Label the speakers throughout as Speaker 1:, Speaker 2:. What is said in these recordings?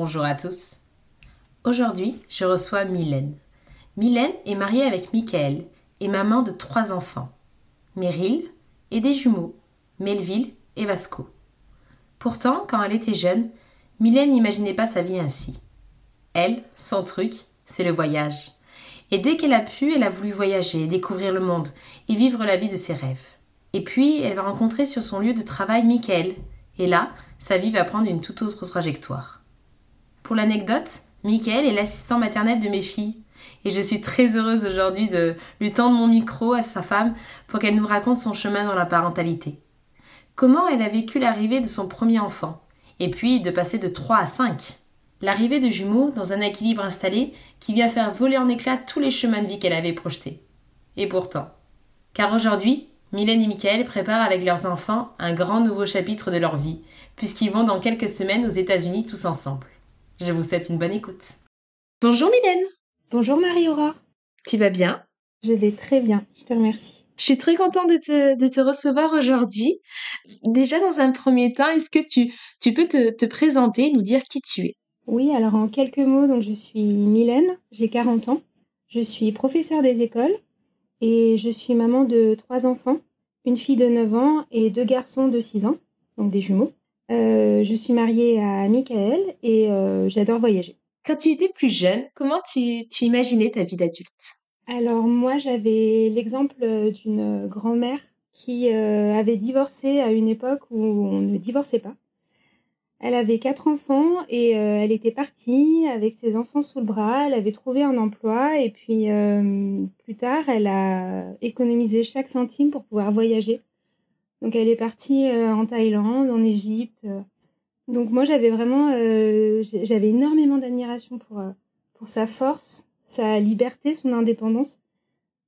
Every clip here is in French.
Speaker 1: Bonjour à tous. Aujourd'hui, je reçois Mylène. Mylène est mariée avec Michael et maman de trois enfants. Meryl et des jumeaux, Melville et Vasco. Pourtant, quand elle était jeune, Mylène n'imaginait pas sa vie ainsi. Elle, son truc, c'est le voyage. Et dès qu'elle a pu, elle a voulu voyager, découvrir le monde et vivre la vie de ses rêves. Et puis, elle va rencontrer sur son lieu de travail Michael. Et là, sa vie va prendre une toute autre trajectoire. Pour l'anecdote, Michael est l'assistant maternel de mes filles. Et je suis très heureuse aujourd'hui de lui tendre mon micro à sa femme pour qu'elle nous raconte son chemin dans la parentalité. Comment elle a vécu l'arrivée de son premier enfant, et puis de passer de 3 à 5. L'arrivée de jumeaux dans un équilibre installé qui vient faire voler en éclats tous les chemins de vie qu'elle avait projetés. Et pourtant. Car aujourd'hui, Mylène et Michael préparent avec leurs enfants un grand nouveau chapitre de leur vie, puisqu'ils vont dans quelques semaines aux États-Unis tous ensemble. Je vous souhaite une bonne écoute. Bonjour Mylène.
Speaker 2: Bonjour Marie-Aurore.
Speaker 1: Tu vas bien?
Speaker 2: Je vais très bien, je te remercie.
Speaker 1: Je suis très contente de te, de te recevoir aujourd'hui. Déjà, dans un premier temps, est-ce que tu, tu peux te, te présenter, nous dire qui tu es?
Speaker 2: Oui, alors en quelques mots, donc je suis Mylène, j'ai 40 ans. Je suis professeure des écoles et je suis maman de trois enfants, une fille de 9 ans et deux garçons de 6 ans, donc des jumeaux. Euh, je suis mariée à Michael et euh, j'adore voyager.
Speaker 1: Quand tu étais plus jeune, comment tu, tu imaginais ta vie d'adulte?
Speaker 2: Alors moi, j'avais l'exemple euh, d'une grand-mère qui euh, avait divorcé à une époque où on ne divorçait pas. Elle avait quatre enfants et elle était partie avec ses enfants sous le bras. Elle avait trouvé un emploi et puis plus tard, elle a économisé chaque centime pour pouvoir voyager. Donc elle est partie euh, en Thaïlande, en Égypte. euh. Donc moi j'avais vraiment, euh, j'avais énormément d'admiration pour pour sa force, sa liberté, son indépendance.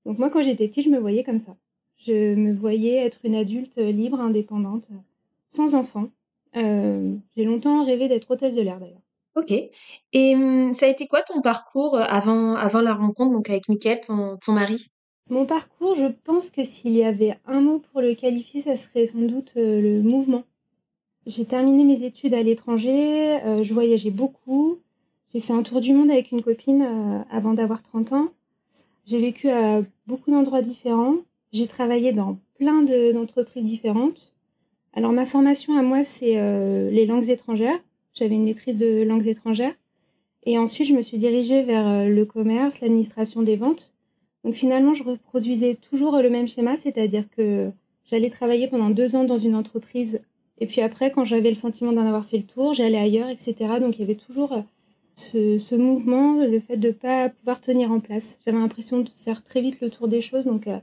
Speaker 2: Donc moi quand j'étais petite, je me voyais comme ça. Je me voyais être une adulte libre, indépendante, sans enfant. J'ai longtemps rêvé d'être hôtesse de l'air d'ailleurs.
Speaker 1: Ok. Et hum, ça a été quoi ton parcours avant, avant la rencontre donc avec Mickaël, ton, ton mari?
Speaker 2: Mon parcours, je pense que s'il y avait un mot pour le qualifier, ça serait sans doute euh, le mouvement. J'ai terminé mes études à l'étranger, euh, je voyageais beaucoup. J'ai fait un tour du monde avec une copine euh, avant d'avoir 30 ans. J'ai vécu à beaucoup d'endroits différents. J'ai travaillé dans plein de- d'entreprises différentes. Alors ma formation à moi, c'est les langues étrangères. J'avais une maîtrise de langues étrangères. Et ensuite, je me suis dirigée vers le commerce, l'administration des ventes. Donc finalement, je reproduisais toujours le même schéma, c'est-à-dire que j'allais travailler pendant deux ans dans une entreprise. Et puis après, quand j'avais le sentiment d'en avoir fait le tour, j'allais ailleurs, etc. Donc il y avait toujours ce, mouvement, le fait de ne pas pouvoir tenir en place. J'avais l'impression de faire très vite le tour des choses. Donc, euh,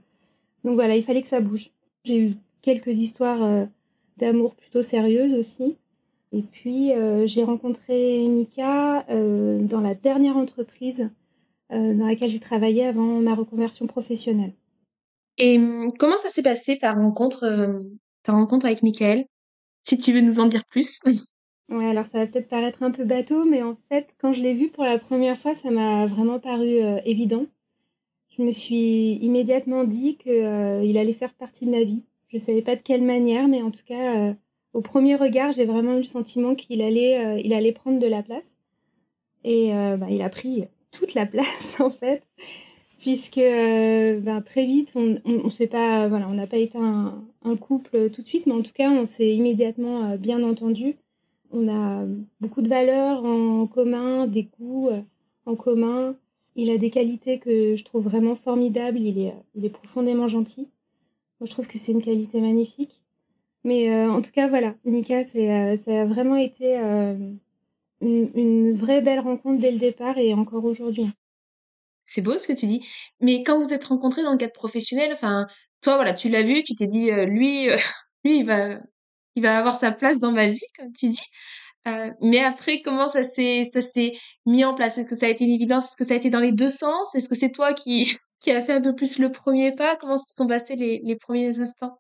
Speaker 2: donc voilà, il fallait que ça bouge. J'ai eu quelques histoires euh, d'amour plutôt sérieuses aussi. Et puis, euh, j'ai rencontré Mika dans la dernière entreprise dans laquelle j'ai travaillé avant ma reconversion professionnelle.
Speaker 1: Et hum, comment ça s'est passé ta rencontre, euh, ta rencontre avec Mickaël Si tu veux nous en dire plus.
Speaker 2: Ouais, alors ça va peut-être paraître un peu bateau, mais en fait, quand je l'ai vu pour la première fois, ça m'a vraiment paru euh, évident. Je me suis immédiatement dit que euh, allait faire partie de ma vie. Je savais pas de quelle manière, mais en tout cas, euh, au premier regard, j'ai vraiment eu le sentiment qu'il allait, euh, il allait prendre de la place. Et euh, bah, il a pris toute la place en fait, puisque euh, ben, très vite, on, on, pas, voilà, on n'a pas été un, couple tout de suite, mais en tout cas, on s'est immédiatement euh, bien entendu. On a beaucoup de valeurs en commun, des goûts euh, en commun. Il a des qualités que je trouve vraiment formidables. Il est, il est profondément gentil. Je trouve que c'est une qualité magnifique. Mais en tout cas, voilà, euh, ça a vraiment été une, une vraie belle rencontre dès le départ et encore aujourd'hui.
Speaker 1: c'est beau ce que tu dis. Mais quand vous êtes rencontrés dans le cadre professionnel, enfin, toi, voilà, tu l'as vu, tu t'es dit, euh, lui, euh, lui, il va, il va avoir sa place dans ma vie, comme tu dis. Euh, mais après, comment ça s'est, ça s'est mis en place? Est-ce que ça a été une évidence? Est-ce que ça a été dans les deux sens? Est-ce que c'est toi qui, qui a fait un peu plus le premier pas? Comment se sont passés les, les premiers instants?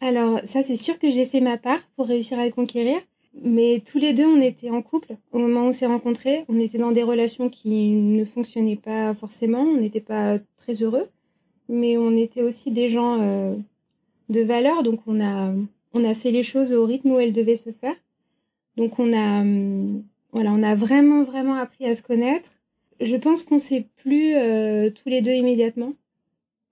Speaker 2: Alors, ça, c'est sûr que j'ai fait ma part pour réussir à le conquérir. Mais tous les deux, on était en couple au moment où on s'est rencontrés. On était dans des relations qui ne fonctionnaient pas forcément. On n'était pas très heureux. Mais on était aussi des gens euh, de valeur. Donc, on a, on a fait les choses au rythme où elles devaient se faire. Donc, on a, hum, voilà, on a vraiment, vraiment appris à se connaître. Je pense qu'on s'est plus euh, tous les deux immédiatement,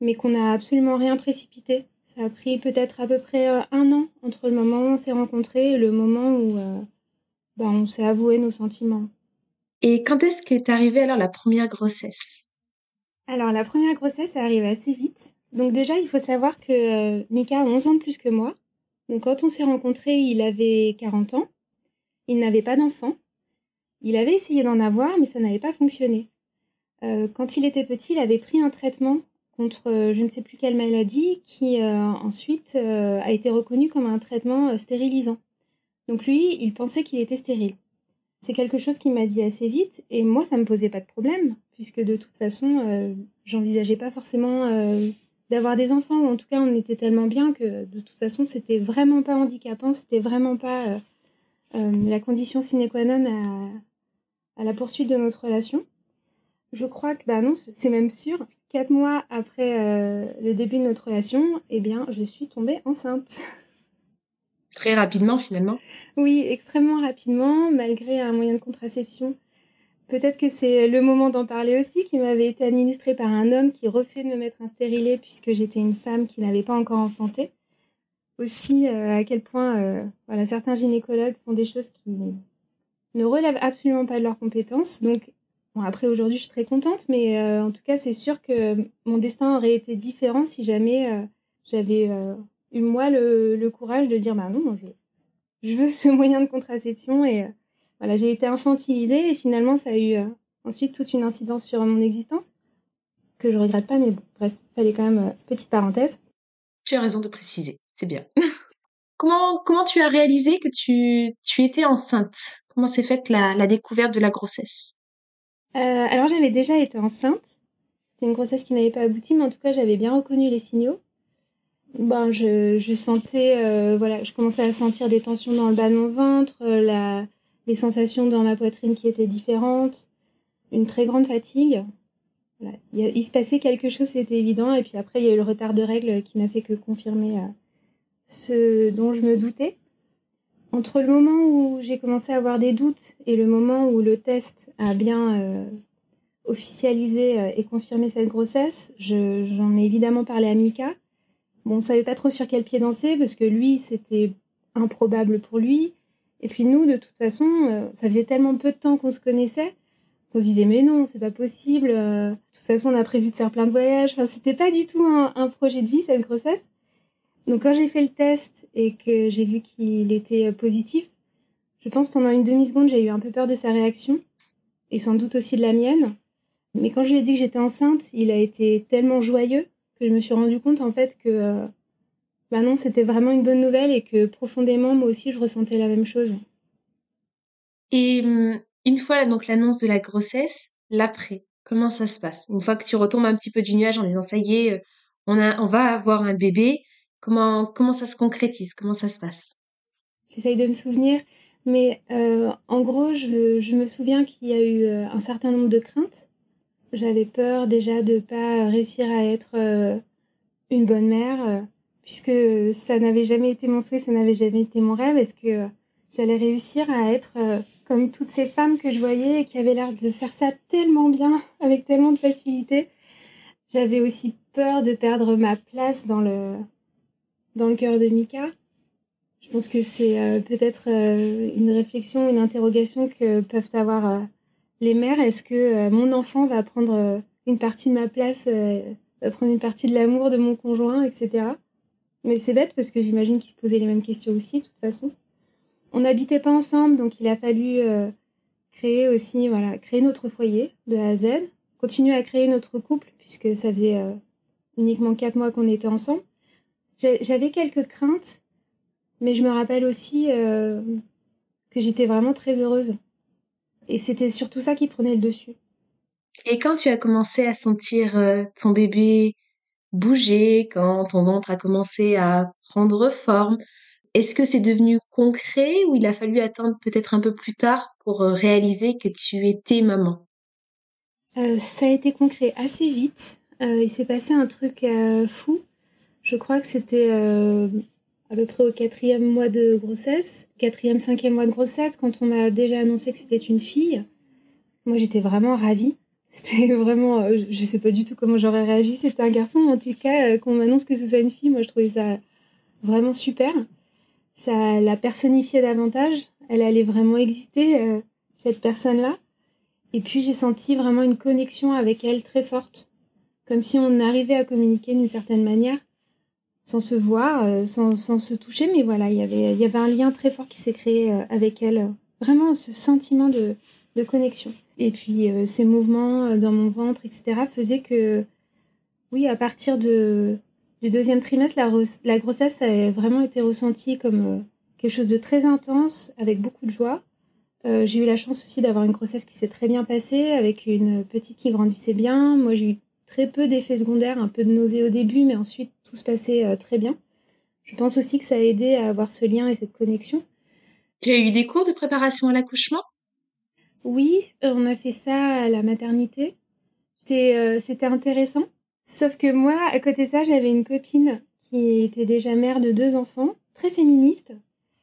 Speaker 2: mais qu'on n'a absolument rien précipité. Ça a pris peut-être à peu près euh, un an entre le moment où on s'est rencontrés et le moment où euh, ben, on s'est avoué nos sentiments.
Speaker 1: Et quand est-ce qu'est arrivée alors la première grossesse?
Speaker 2: Alors la première grossesse est arrivée assez vite. Donc déjà, il faut savoir que euh, Mika a 11 ans de plus que moi. Donc quand on s'est rencontrés, il avait 40 ans. Il n'avait pas d'enfant. Il avait essayé d'en avoir, mais ça n'avait pas fonctionné. quand il était petit, il avait pris un traitement contre euh, je ne sais plus quelle maladie qui euh, ensuite euh, a été reconnu comme un traitement stérilisant. Donc lui, il pensait qu'il était stérile. C'est quelque chose qu'il m'a dit assez vite et moi, ça me posait pas de problème puisque de toute façon, j'envisageais pas forcément d'avoir des enfants ou en tout cas, on était tellement bien que de toute façon, c'était vraiment pas handicapant, c'était vraiment pas la condition sine qua non à, à la poursuite de notre relation. Je crois que, bah non, c'est même sûr, Quatre mois après euh, le début de notre relation, eh bien, je suis tombée enceinte.
Speaker 1: Très rapidement, finalement
Speaker 2: Oui, extrêmement rapidement, malgré un moyen de contraception. Peut-être que c'est le moment d'en parler aussi, qui m'avait été administré par un homme qui refait de me mettre un stérilet puisque j'étais une femme qui n'avait pas encore enfanté. Aussi, euh, à quel point euh, voilà, certains gynécologues font des choses qui ne relèvent absolument pas de leurs compétences. Donc, après, aujourd'hui, je suis très contente, mais euh, en tout cas, c'est sûr que mon destin aurait été différent si jamais euh, j'avais euh, eu, moi, le, courage de dire bah non, je, je veux ce moyen de contraception. Et voilà, j'ai été infantilisée et finalement, ça a eu ensuite toute une incidence sur mon existence que je regrette pas, mais bon, bref, fallait quand même petite parenthèse.
Speaker 1: Tu as raison de préciser, c'est bien. comment, comment tu as réalisé que tu, tu étais enceinte? Comment s'est faite la, la découverte de la grossesse?
Speaker 2: Euh, alors j'avais déjà été enceinte. C'était une grossesse qui n'avait pas abouti, mais en tout cas j'avais bien reconnu les signaux. Ben, je, sentais, euh, voilà, je commençais à sentir des tensions dans le bas de mon ventre, euh, la, des sensations dans ma poitrine qui étaient différentes, une très grande fatigue. Il, se passait quelque chose, c'était évident. Et puis après, il y a eu le retard de règles qui n'a fait que confirmer ce dont je me doutais. Entre le moment où j'ai commencé à avoir des doutes et le moment où le test a bien euh, officialisé euh, et confirmé cette grossesse, j'en ai évidemment parlé à Mika. Bon, on savait pas trop sur quel pied danser parce que lui, c'était improbable pour lui. Et puis nous, de toute façon, euh, ça faisait tellement peu de temps qu'on se connaissait qu'on se disait mais non, c'est pas possible. de toute façon, on a prévu de faire plein de voyages. Enfin, c'était pas du tout un projet de vie cette grossesse. Donc quand j'ai fait le test et que j'ai vu qu'il était positif, je pense pendant une demi-seconde, j'ai eu un peu peur de sa réaction et sans doute aussi de la mienne. Mais quand je lui ai dit que j'étais enceinte, il a été tellement joyeux que je me suis rendu compte en fait que euh, bah non, c'était vraiment une bonne nouvelle et que profondément, moi aussi, je ressentais la même chose.
Speaker 1: Et hum, une fois donc l'annonce de la grossesse, l'après, comment ça se passe? Une fois que tu retombes un petit peu du nuage en disant ça y est, euh, on, a, on va avoir un bébé, Comment, comment ça se concrétise? Comment ça se passe?
Speaker 2: J'essaye de me souvenir, mais euh, en gros, je, je, me souviens qu'il y a eu euh, un certain nombre de craintes. J'avais peur déjà de ne pas réussir à être euh, une bonne mère, puisque ça n'avait jamais été mon souhait, ça n'avait jamais été mon rêve. Est-ce que j'allais réussir à être comme toutes ces femmes que je voyais et qui avaient l'air de faire ça tellement bien, avec tellement de facilité? J'avais aussi peur de perdre ma place dans le, dans le cœur de Mika. Je pense que c'est euh, peut-être euh, une réflexion, une interrogation que peuvent avoir euh, les mères. Est-ce que mon enfant va prendre une partie de ma place, va prendre une partie de l'amour de mon conjoint, etc. Mais c'est bête parce que j'imagine qu'ils se posaient les mêmes questions aussi, de toute façon. On n'habitait pas ensemble, donc il a fallu créer aussi, voilà, créer notre foyer de A à Z. continué à créer notre couple puisque ça faisait uniquement quatre mois qu'on était ensemble. J'avais quelques craintes, mais je me rappelle aussi que j'étais vraiment très heureuse. Et c'était surtout ça qui prenait le dessus.
Speaker 1: Et quand tu as commencé à sentir euh, ton bébé bouger, quand ton ventre a commencé à prendre forme, est-ce que c'est devenu concret ou il a fallu attendre peut-être un peu plus tard pour euh, réaliser que tu étais maman?
Speaker 2: Euh, Ça a été concret assez vite. il s'est passé un truc fou. Je crois que c'était à peu près au quatrième mois de grossesse, quatrième, cinquième mois de grossesse, quand on m'a déjà annoncé que c'était une fille. Moi, j'étais vraiment ravie. C'était vraiment, euh, je sais pas du tout comment j'aurais réagi. C'était un garçon, en tout cas, euh, qu'on m'annonce que ce soit une fille, moi, je trouvais ça vraiment super. Ça la personnifiait davantage. Elle allait vraiment exister, euh, cette personne-là. Et puis, j'ai senti vraiment une connexion avec elle très forte. Comme si on arrivait à communiquer d'une certaine manière sans se voir, euh, sans, sans, se toucher, mais voilà, y il y avait un lien très fort qui s'est créé euh, avec elle. Vraiment ce sentiment de, de connexion. Et puis euh, ces mouvements dans mon ventre, etc., faisaient que, oui, à partir de, du deuxième trimestre, la, la grossesse a vraiment été ressentie comme quelque chose de très intense, avec beaucoup de joie. j'ai eu la chance aussi d'avoir une grossesse qui s'est très bien passée, avec une petite qui grandissait bien. Moi, j'ai eu très peu d'effets secondaires, un peu de nausée au début, mais ensuite tout se passait euh, très bien. Je pense aussi que ça a aidé à avoir ce lien et cette connexion.
Speaker 1: Tu as eu des cours de préparation à l'accouchement?
Speaker 2: Oui, euh, on a fait ça à la maternité. Euh, c'était intéressant. Sauf que moi, à côté de ça, j'avais une copine qui était déjà mère de deux enfants, très féministe,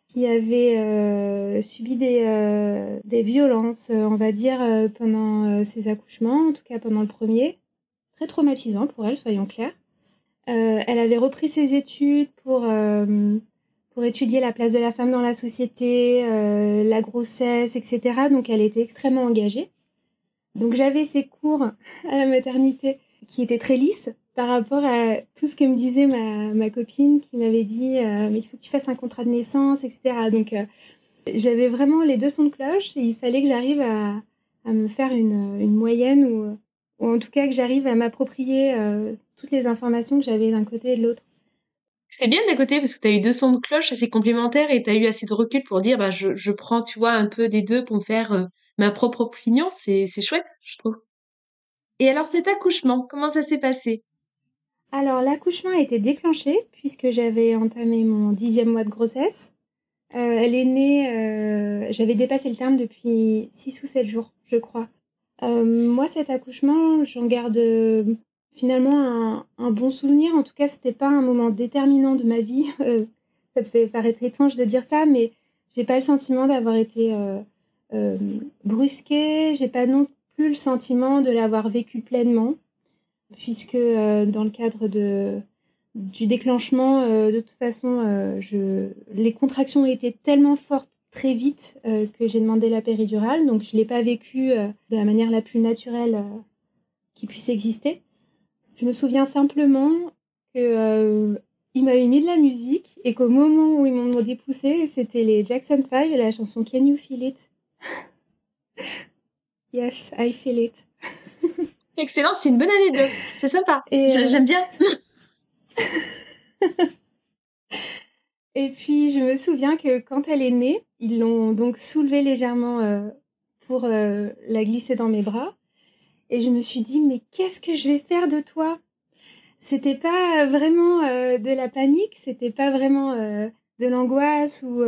Speaker 2: qui avait subi des, des violences, on va dire, pendant ses accouchements, en tout cas pendant le premier traumatisant pour elle, soyons clairs. Euh, elle avait repris ses études pour, euh, pour étudier la place de la femme dans la société, euh, la grossesse, etc. Donc elle était extrêmement engagée. Donc j'avais ces cours à la maternité qui étaient très lisses par rapport à tout ce que me disait ma, ma copine qui m'avait dit mais il faut que tu fasses un contrat de naissance, etc. Donc j'avais vraiment les deux sons de cloche et il fallait que j'arrive à, à me faire une, une moyenne ou ou en tout cas que j'arrive à m'approprier euh, toutes les informations que j'avais d'un côté et de l'autre.
Speaker 1: C'est bien d'un côté parce que tu as eu deux sons de cloche assez complémentaires et tu as eu assez de recul pour dire bah, je, je, prends, tu vois, un peu des deux pour me faire euh, ma propre opinion. C'est chouette, je trouve. Et alors cet accouchement, comment ça s'est passé?
Speaker 2: Alors l'accouchement a été déclenché puisque j'avais entamé mon dixième mois de grossesse. Euh, elle est née, j'avais dépassé le terme depuis six ou sept jours, je crois. Euh, moi, cet accouchement, j'en garde euh, finalement un, bon souvenir. En tout cas, c'était pas un moment déterminant de ma vie. Euh, ça peut paraître étrange de dire ça, mais j'ai pas le sentiment d'avoir été brusquée. J'ai pas non plus le sentiment de l'avoir vécu pleinement, puisque dans le cadre du déclenchement, de toute façon, les contractions étaient tellement fortes très vite euh, que j'ai demandé la péridurale. Donc, je ne l'ai pas vécu euh, de la manière la plus naturelle euh, qui puisse exister. Je me souviens simplement que il m'avait mis de la musique et qu'au moment où ils m'ont dépoussé, c'était les Jackson 5 et la chanson Can You Feel It? Yes, I feel it.
Speaker 1: Excellent, c'est une bonne année de. C'est sympa. J'aime bien.
Speaker 2: Et puis, je me souviens que quand elle est née, ils l'ont donc soulevée légèrement euh, pour euh, la glisser dans mes bras. Et je me suis dit, mais qu'est-ce que je vais faire de toi? C'était pas vraiment euh, de la panique, c'était pas vraiment de l'angoisse ou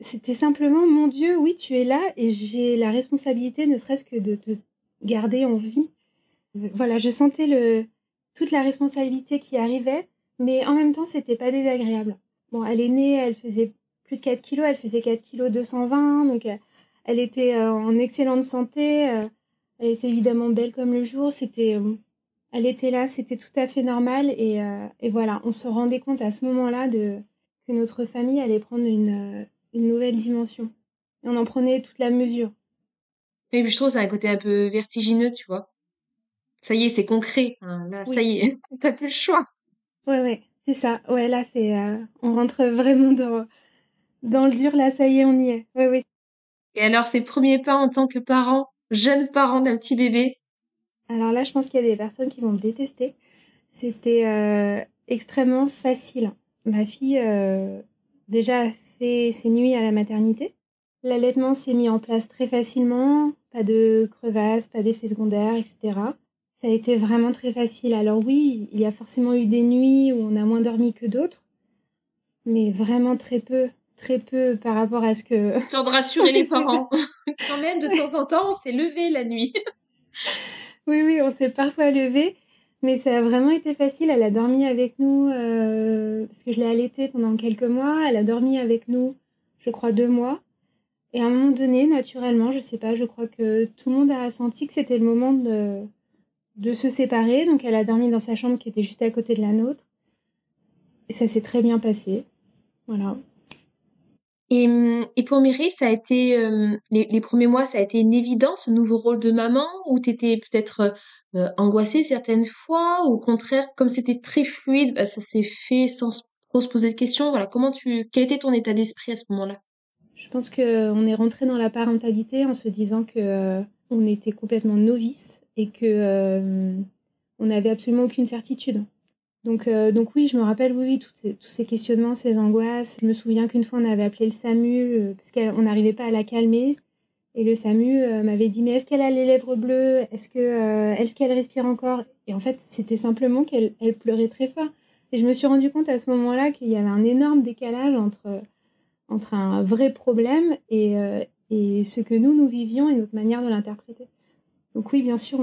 Speaker 2: c'était simplement, mon Dieu, oui, tu es là et j'ai la responsabilité, ne serait-ce que de te garder en vie. Voilà, je sentais le, toute la responsabilité qui arrivait, mais en même temps, c'était pas désagréable. Bon, elle est née, elle faisait plus de 4 kilos, elle faisait 4 kilos 220, donc euh, elle était euh, en excellente santé, euh, elle était évidemment belle comme le jour, c'était, elle était là, c'était tout à fait normal et, et, voilà, on se rendait compte à ce moment-là de que notre famille allait prendre une, une nouvelle dimension. Et on en prenait toute la mesure.
Speaker 1: Et puis je trouve ça a un côté un peu vertigineux, tu vois. Ça y est, c'est concret. là, ça y est, t'as plus le choix.
Speaker 2: Ouais, ouais. C'est ça, ouais, là, c'est, euh, on rentre vraiment dans, dans le dur, là, ça y est, on y est. Ouais.
Speaker 1: Et alors, ces premiers pas en tant que parent, jeune parent d'un petit bébé?
Speaker 2: Alors là, je pense qu'il y a des personnes qui vont me détester. C'était euh, extrêmement facile. Ma fille, euh, déjà, a fait ses nuits à la maternité. L'allaitement s'est mis en place très facilement. Pas de crevasses, pas d'effets secondaires, etc. Ça a été vraiment très facile. Alors oui, il y a forcément eu des nuits où on a moins dormi que d'autres, mais vraiment très peu, très peu par rapport à ce que...
Speaker 1: Histoire de rassurer les parents. Quand même, de temps en temps, on s'est levé la nuit.
Speaker 2: oui, oui, on s'est parfois levé, mais ça a vraiment été facile. Elle a dormi avec nous, euh, parce que je l'ai allaitée pendant quelques mois. Elle a dormi avec nous, je crois, deux mois. Et à un moment donné, naturellement, je sais pas, je crois que tout le monde a senti que c'était le moment de de se séparer. Donc elle a dormi dans sa chambre qui était juste à côté de la nôtre. Et ça s'est très bien passé. Voilà.
Speaker 1: Et, et pour Mireille, ça a été euh, les, premiers mois, ça a été une évidence, ce nouveau rôle de maman, ou t'étais peut-être euh, angoissée certaines fois, ou au contraire, comme c'était très fluide, bah, ça s'est fait sans trop se poser de questions. Voilà, comment tu, quel était ton état d'esprit à ce moment-là?
Speaker 2: Je pense que on est rentré dans la parentalité en se disant que euh, on était complètement novice et que euh, on n'avait absolument aucune certitude. Donc, euh, donc oui, je me rappelle, oui, oui tous ces questionnements, ces angoisses. Je me souviens qu'une fois, on avait appelé le SAMU euh, parce qu'on n'arrivait pas à la calmer. Et le SAMU m'avait dit, mais est-ce qu'elle a les lèvres bleues? Est-ce que est-ce qu'elle respire encore? Et en fait, c'était simplement qu'elle elle pleurait très fort. Et je me suis rendu compte à ce moment-là qu'il y avait un énorme décalage entre, entre un vrai problème et ce que nous, nous vivions et notre manière de l'interpréter. Donc oui, bien sûr,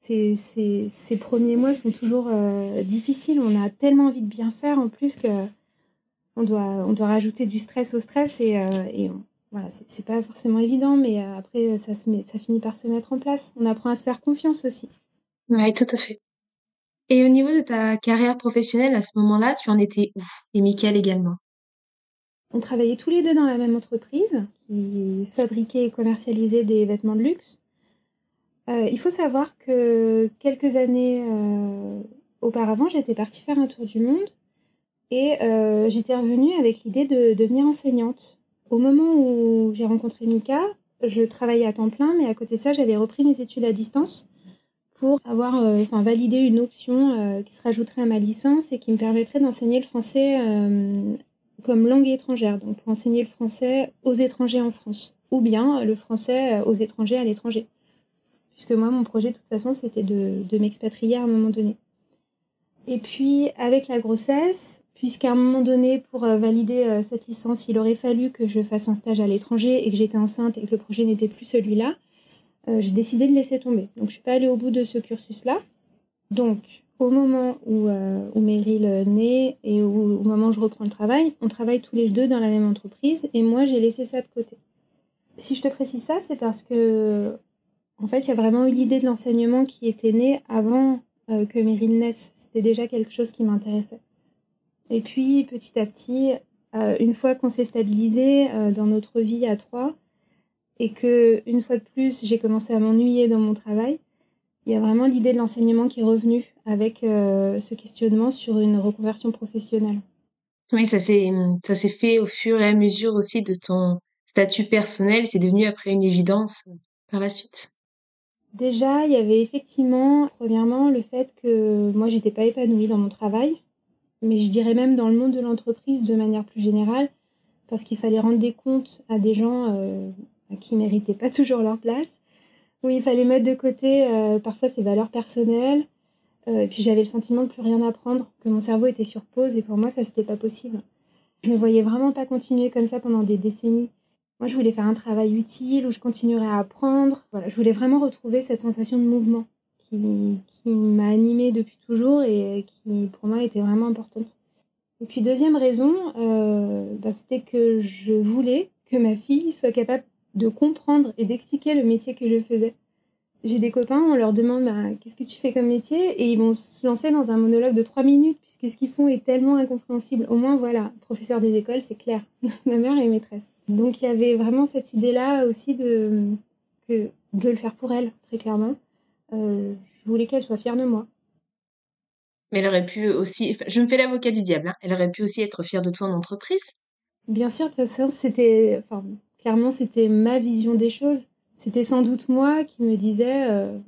Speaker 2: ces, premiers mois sont toujours euh, difficiles. On a tellement envie de bien faire en plus que on doit, on doit rajouter du stress au stress et, euh, et voilà, c'est pas forcément évident, mais euh, après ça, se met, ça finit par se mettre en place. On apprend à se faire confiance aussi.
Speaker 1: Oui, tout à fait. Et au niveau de ta carrière professionnelle, à ce moment-là, tu en étais où? Et Mickaël également?
Speaker 2: On travaillait tous les deux dans la même entreprise qui fabriquait et commercialisait des vêtements de luxe. Euh, il faut savoir que quelques années euh, auparavant, j'étais partie faire un tour du monde et euh, j'étais revenue avec l'idée de devenir enseignante. Au moment où j'ai rencontré Mika, je travaillais à temps plein, mais à côté de ça, j'avais repris mes études à distance pour avoir validé une option qui se rajouterait à ma licence et qui me permettrait d'enseigner le français comme langue étrangère, donc pour enseigner le français aux étrangers en France, ou bien le français aux étrangers à l'étranger puisque moi, mon projet, de toute façon, c'était de, m'expatrier à un moment donné. Et puis, avec la grossesse, puisqu'à un moment donné, pour euh, valider euh, cette licence, il aurait fallu que je fasse un stage à l'étranger et que j'étais enceinte et que le projet n'était plus celui-là, euh, j'ai décidé de laisser tomber. Donc, je ne suis pas allée au bout de ce cursus-là. Donc, au moment où, où Meryl naît et au moment où je reprends le travail, on travaille tous les deux dans la même entreprise et moi, j'ai laissé ça de côté. Si je te précise ça, c'est parce que en fait, il y a vraiment eu l'idée de l'enseignement qui était née avant euh, que Meryl naisse. C'était déjà quelque chose qui m'intéressait. Et puis, petit à petit, euh, une fois qu'on s'est stabilisé euh, dans notre vie à trois, et que, une fois de plus, j'ai commencé à m'ennuyer dans mon travail, il y a vraiment l'idée de l'enseignement qui est revenue avec ce questionnement sur une reconversion professionnelle.
Speaker 1: Oui, ça s'est, ça s'est fait au fur et à mesure aussi de ton statut personnel. C'est devenu après une évidence par la suite.
Speaker 2: Déjà, il y avait effectivement, premièrement, le fait que moi, j'étais pas épanouie dans mon travail, mais je dirais même dans le monde de l'entreprise de manière plus générale, parce qu'il fallait rendre des comptes à des gens euh, qui méritaient pas toujours leur place, où il fallait mettre de côté euh, parfois ses valeurs personnelles, euh, et puis j'avais le sentiment de plus rien apprendre, que mon cerveau était sur pause, et pour moi, ça, c'était pas possible. Je me voyais vraiment pas continuer comme ça pendant des décennies. Moi, je voulais faire un travail utile où je continuerais à apprendre. Je voulais vraiment retrouver cette sensation de mouvement qui, qui m'a animée depuis toujours et qui, pour moi, était vraiment importante. Et puis, deuxième raison, euh, bah, c'était que je voulais que ma fille soit capable de comprendre et d'expliquer le métier que je faisais. J'ai des copains, on leur demande bah, qu'est-ce que tu fais comme métier? Et ils vont se lancer dans un monologue de trois minutes puisque ce qu'ils font est tellement incompréhensible. Au moins, voilà, professeur des écoles, c'est clair. Ma mère est maîtresse. Donc il y avait vraiment cette idée-là aussi de, que, de le faire pour elle, très clairement. Euh, je voulais qu'elle soit fière de moi.
Speaker 1: Mais elle aurait pu aussi, je me fais l'avocat du diable, hein. elle aurait pu aussi être fière de toi en entreprise.
Speaker 2: Bien sûr, de toute façon, c'était, enfin, clairement, c'était ma vision des choses. C'était sans doute moi qui me disais, euh,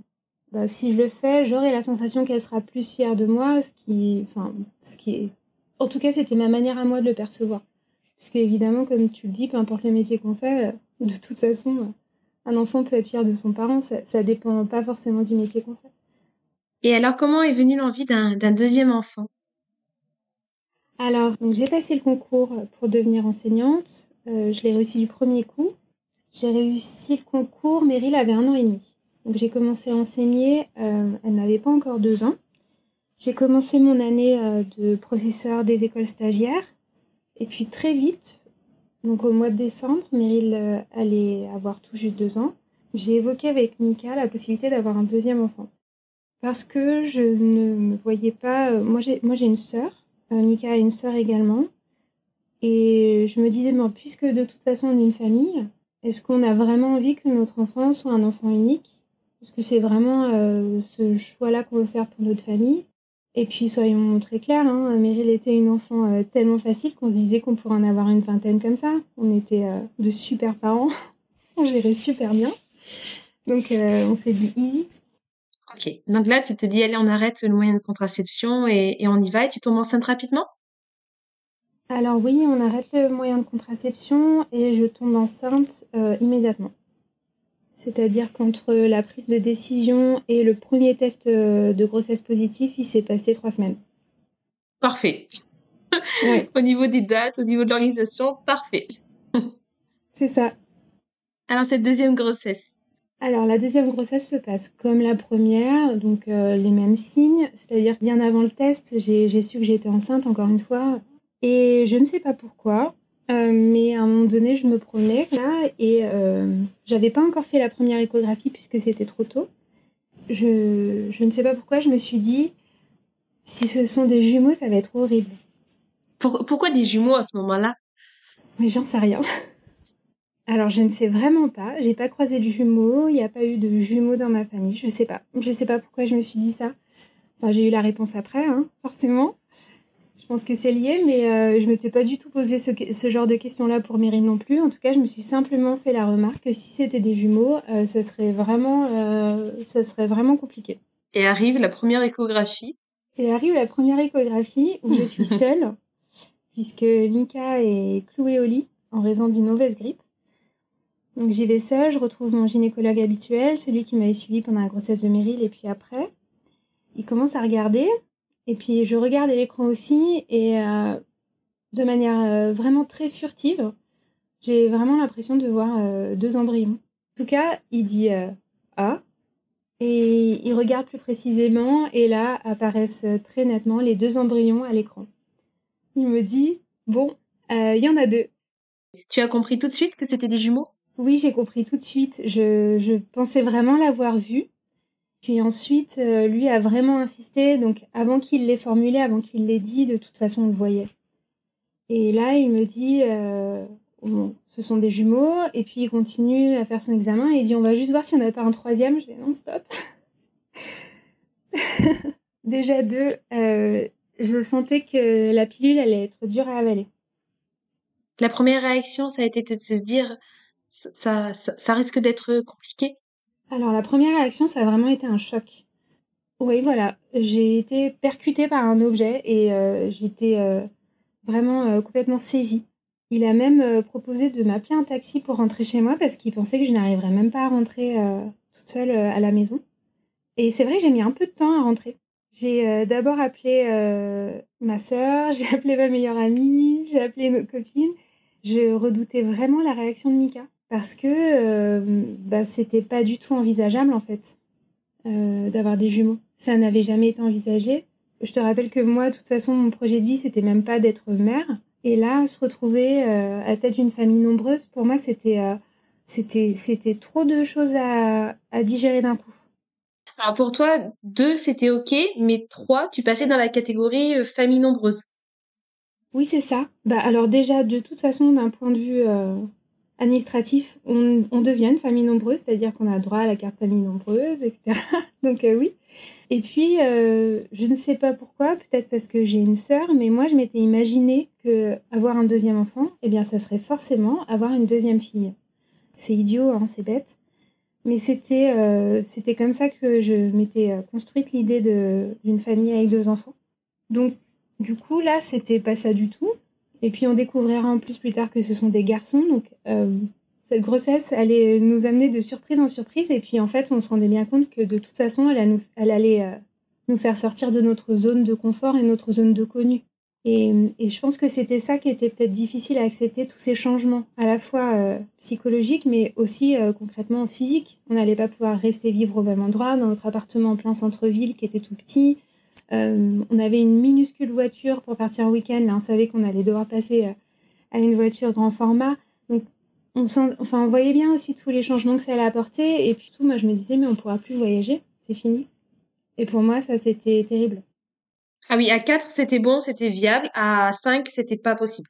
Speaker 2: bah, si je le fais, j'aurai la sensation qu'elle sera plus fière de moi, ce qui, enfin, ce qui est, en tout cas, c'était ma manière à moi de le percevoir. Parce qu'évidemment, comme tu le dis, peu importe le métier qu'on fait, euh, de toute façon, euh, un enfant peut être fier de son parent, ça, ça dépend pas forcément du métier qu'on fait.
Speaker 1: Et alors, comment est venue l'envie d'un deuxième enfant?
Speaker 2: Alors, j'ai passé le concours pour devenir enseignante. Euh, je l'ai réussi du premier coup. J'ai réussi le concours, Meryl avait un an et demi. Donc j'ai commencé à enseigner, euh, elle n'avait pas encore deux ans. J'ai commencé mon année euh, de professeur des écoles stagiaires. Et puis très vite, donc au mois de décembre, Meryl allait avoir tout juste deux ans. J'ai évoqué avec Mika la possibilité d'avoir un deuxième enfant. Parce que je ne me voyais pas... moi j'ai une sœur, Mika a une sœur également. Et je me disais, mais puisque de toute façon on est une famille, est-ce qu'on a vraiment envie que notre enfant soit un enfant unique? Est-ce que c'est vraiment euh, ce choix-là qu'on veut faire pour notre famille Et puis soyons très clairs, hein, Meryl était une enfant euh, tellement facile qu'on se disait qu'on pourrait en avoir une vingtaine comme ça. On était euh, de super parents, on gérait super bien. Donc on s'est dit easy.
Speaker 1: Ok, donc là tu te dis allez on arrête le moyen de contraception et, et on y va et tu tombes enceinte rapidement?
Speaker 2: Alors oui, on arrête le moyen de contraception et je tombe enceinte euh, immédiatement. C'est-à-dire qu'entre la prise de décision et le premier test euh, de grossesse positif, il s'est passé trois semaines.
Speaker 1: Parfait. au niveau des dates, au niveau de l'organisation, parfait.
Speaker 2: C'est ça.
Speaker 1: Alors cette deuxième grossesse?
Speaker 2: Alors la deuxième grossesse se passe comme la première, donc euh, les mêmes signes, c'est-à-dire bien avant le test, j'ai su que j'étais enceinte encore une fois et je ne sais pas pourquoi, euh, mais à un moment donné, je me promenais là et euh, j'avais pas encore fait la première échographie puisque c'était trop tôt. Je, je, ne sais pas pourquoi, je me suis dit, si ce sont des jumeaux, ça va être horrible.
Speaker 1: pourquoi des jumeaux à ce moment-là?
Speaker 2: Mais j'en sais rien. Alors, je ne sais vraiment pas. J'ai pas croisé de jumeaux. Il n'y a pas eu de jumeaux dans ma famille. Je sais pas. Je sais pas pourquoi je me suis dit ça. Enfin, j'ai eu la réponse après, hein, forcément. Je pense que c'est lié, mais euh, je ne m'étais pas du tout posé ce, ce genre de questions-là pour Meryl non plus. En tout cas, je me suis simplement fait la remarque que si c'était des jumeaux, euh, ça, serait vraiment, euh, ça serait vraiment compliqué.
Speaker 1: Et arrive la première échographie.
Speaker 2: Et arrive la première échographie où je suis seule, puisque Mika est clouée au lit en raison d'une mauvaise grippe. Donc j'y vais seule, je retrouve mon gynécologue habituel, celui qui m'avait suivi pendant la grossesse de Meryl et puis après. Il commence à regarder et puis je regarde l'écran aussi et euh, de manière euh, vraiment très furtive, j'ai vraiment l'impression de voir euh, deux embryons. En tout cas, il dit Ah et il regarde plus précisément et là apparaissent très nettement les deux embryons à l'écran. Il me dit Bon, il y en a deux.
Speaker 1: Tu as compris tout de suite que c'était des jumeaux?
Speaker 2: Oui, j'ai compris tout de suite. Je, je pensais vraiment l'avoir vu. Puis ensuite, euh, lui a vraiment insisté. Donc, avant qu'il l'ait formulé, avant qu'il l'ait dit, de toute façon, on le voyait. Et là, il me dit, euh, ce sont des jumeaux. Et puis, il continue à faire son examen et il dit, on va juste voir si on n'avait pas un troisième. Je dis, non, stop. Déjà deux, euh, je sentais que la pilule allait être dure à avaler.
Speaker 1: La première réaction, ça a été de se dire, ça, ça risque d'être compliqué
Speaker 2: alors la première réaction, ça a vraiment été un choc. Oui, voilà, j'ai été percutée par un objet et euh, j'étais euh, vraiment euh, complètement saisie. Il a même proposé de m'appeler un taxi pour rentrer chez moi parce qu'il pensait que je n'arriverais même pas à rentrer toute seule à la maison. Et c'est vrai que j'ai mis un peu de temps à rentrer. J'ai d'abord appelé ma sœur, j'ai appelé ma meilleure amie, j'ai appelé nos copines. Je redoutais vraiment la réaction de Mika parce que euh, bah, c'était pas du tout envisageable en fait euh, d'avoir des jumeaux. Ça n'avait jamais été envisagé. Je te rappelle que moi, de toute façon, mon projet de vie, c'était même pas d'être mère. Et là, se retrouver euh, à la tête d'une famille nombreuse, pour moi, c'était c'était c'était trop de choses à, à digérer d'un coup.
Speaker 1: Alors pour toi, deux, c'était ok, mais trois, tu passais dans la catégorie famille nombreuse.
Speaker 2: Oui, c'est ça. Bah alors déjà, de toute façon, d'un point de vue administratif, on, devient une famille nombreuse, c'est-à-dire qu'on a droit à la carte famille nombreuse, etc. Donc euh, oui. Et puis, euh, je ne sais pas pourquoi, peut-être parce que j'ai une sœur, mais moi, je m'étais imaginé que avoir un deuxième enfant, eh bien, ça serait forcément avoir une deuxième fille. C'est idiot, hein, c'est bête. Mais c'était c'était comme ça que je m'étais construite l'idée d'une famille avec deux enfants. Donc, du coup, là, c'était pas ça du tout. Et puis, on découvrira en plus plus tard que ce sont des garçons. Donc, cette grossesse allait nous amener de surprise en surprise. Et puis, en fait, on se rendait bien compte que de toute façon, elle, allait euh, nous faire sortir de notre zone de confort et notre zone de connu. Et, je pense que c'était ça qui était peut-être difficile à accepter, tous ces changements, à la fois euh, psychologiques, mais aussi euh, concrètement physiques. On n'allait pas pouvoir rester vivre au même endroit, dans notre appartement en plein centre-ville qui était tout petit. On avait une minuscule voiture pour partir en week-end. Là, on savait qu'on allait devoir passer à une voiture grand format. Donc, on, enfin, on voyait bien aussi tous les changements que ça allait apporter. Et puis tout, moi, je me disais, mais on pourra plus voyager, c'est fini. Et pour moi, ça, c'était terrible.
Speaker 1: Ah oui, à 4, c'était bon, c'était viable. À 5, c'était pas possible.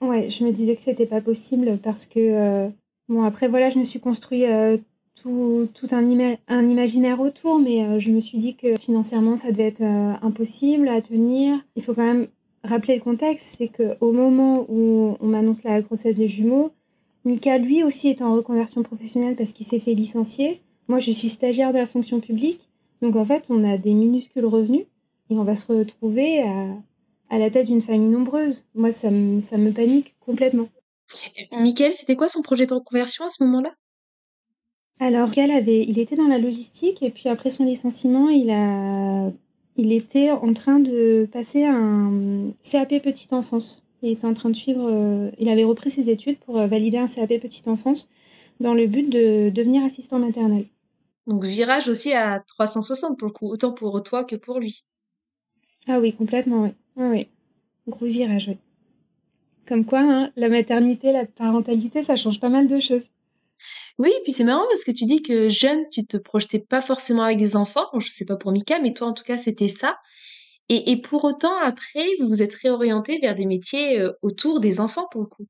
Speaker 2: Ouais, je me disais que c'était pas possible parce que, euh, bon, après, voilà, je me suis construit euh, tout, tout un, un, imaginaire autour, mais euh, je me suis dit que financièrement, ça devait être impossible à tenir. Il faut quand même rappeler le contexte, c'est qu'au moment où on m'annonce la grossesse des jumeaux, Mika, lui aussi, est en reconversion professionnelle parce qu'il s'est fait licencier. Moi, je suis stagiaire de la fonction publique. Donc, en fait, on a des minuscules revenus et on va se retrouver à, la tête d'une famille nombreuse. Moi, ça me, ça me panique complètement.
Speaker 1: Michael, c'était quoi son projet de reconversion à ce moment-là?
Speaker 2: Alors, Michael avait, il était dans la logistique et puis après son licenciement, il a il était en train de passer un CAP petite enfance. Il était en train de suivre, euh, il avait repris ses études pour euh, valider un CAP petite enfance dans le but de devenir assistant maternel.
Speaker 1: Donc virage aussi à 360 pour le coup, autant pour toi que pour lui.
Speaker 2: Ah oui, complètement, oui. Oui. Gros virage, oui. Comme quoi, hein, la maternité, la parentalité, ça change pas mal de choses.
Speaker 1: Oui, puis c'est marrant parce que tu dis que jeune, tu te projetais pas forcément avec des enfants. Je je sais pas pour Mika, mais toi, en tout cas, c'était ça. Et, pour autant, après, vous vous êtes réorienté vers des métiers euh, autour des enfants, pour le coup.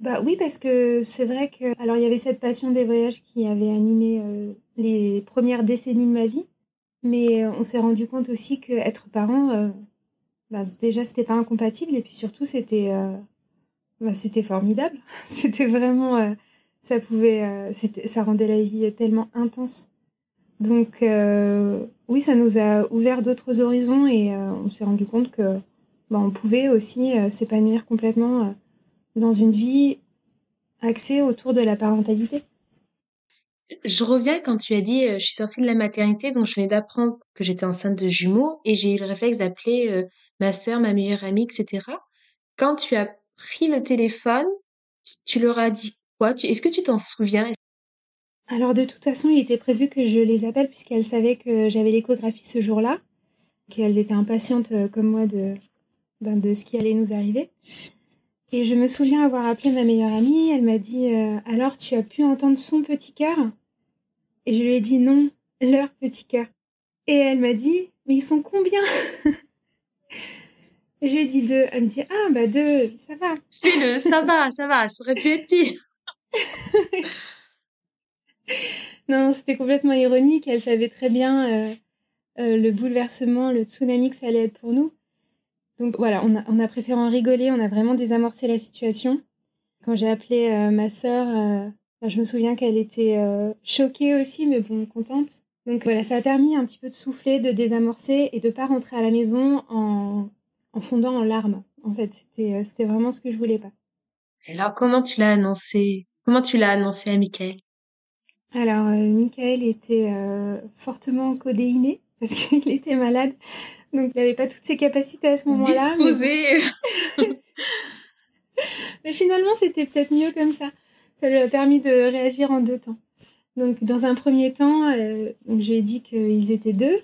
Speaker 2: Bah oui, parce que c'est vrai que alors il y avait cette passion des voyages qui avait animé euh, les premières décennies de ma vie, mais euh, on s'est rendu compte aussi que être parent, bah, déjà c'était pas incompatible et puis surtout c'était bah, c'était formidable, c'était vraiment ça pouvait, euh, ça rendait la vie tellement intense. Donc euh, oui, ça nous a ouvert d'autres horizons et euh, on s'est rendu compte que bah, on pouvait aussi s'épanouir complètement dans une vie axée autour de la parentalité.
Speaker 1: Je reviens quand tu as dit je suis sortie de la maternité, donc je venais d'apprendre que j'étais enceinte de jumeaux et j'ai eu le réflexe d'appeler ma sœur, ma meilleure amie, etc. Quand tu as pris le téléphone, tu leur as dit est-ce que tu t'en souviens?
Speaker 2: Alors de toute façon, il était prévu que je les appelle puisqu'elles savaient que j'avais l'échographie ce jour-là, qu'elles étaient impatientes euh, comme moi de, ben, de ce qui allait nous arriver. Et je me souviens avoir appelé ma meilleure amie, elle m'a dit euh, Alors tu as pu entendre son petit cœur? Et je lui ai dit non, leur petit cœur. Et elle m'a dit Mais ils sont combien? Et je lui ai dit deux. Elle me dit Ah, bah deux, ça va.
Speaker 1: C'est le, ça va, ça va, ça aurait pu être pire.
Speaker 2: non, c'était complètement ironique. Elle savait très bien euh, euh, le bouleversement, le tsunami que ça allait être pour nous. Donc voilà, on a, préféré en rigoler, on a vraiment désamorcé la situation. Quand j'ai appelé euh, ma sœur, je me souviens qu'elle était choquée aussi, mais bon, contente. Donc voilà, ça a permis un petit peu de souffler, de désamorcer et de pas rentrer à la maison en, fondant en larmes. En fait, c'était, vraiment ce que je voulais pas.
Speaker 1: Alors, comment tu l'as annoncé? Comment tu l'as annoncé à Michael?
Speaker 2: Alors, euh, Michael était euh, fortement codéiné parce qu'il était malade. Donc, il n'avait pas toutes ses capacités à ce moment-là.
Speaker 1: Mais...
Speaker 2: mais finalement, c'était peut-être mieux comme ça. Ça lui a permis de réagir en deux temps. Donc, dans un premier temps, euh, j'ai dit qu'ils étaient deux,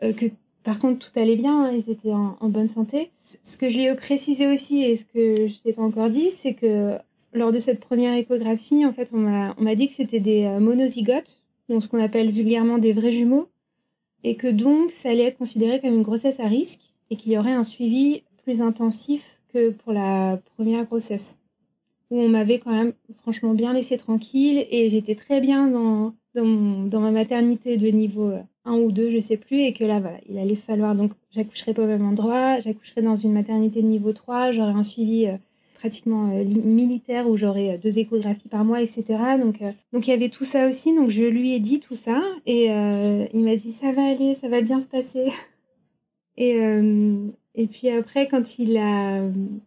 Speaker 2: que par contre, tout allait bien, hein, ils étaient en, en, bonne santé. Ce que je lui ai précisé aussi et ce que je t'ai pas encore dit, c'est que lors de cette première échographie, en fait, on m'a dit que c'était des euh, monozygotes, donc ce qu'on appelle vulgairement des vrais jumeaux, et que donc ça allait être considéré comme une grossesse à risque et qu'il y aurait un suivi plus intensif que pour la première grossesse, où on m'avait quand même franchement bien laissé tranquille et j'étais très bien dans, dans, ma maternité de niveau 1 euh, ou 2, je sais plus, et que là, voilà, il allait falloir donc j'accoucherai pas au même endroit, j'accoucherai dans une maternité de niveau 3, j'aurai un suivi euh, pratiquement militaire où j'aurais deux échographies par mois, etc. Donc, donc il y avait tout ça aussi. Donc je lui ai dit tout ça et il m'a dit ça va aller, ça va bien se passer. Et, et puis après, quand il, a,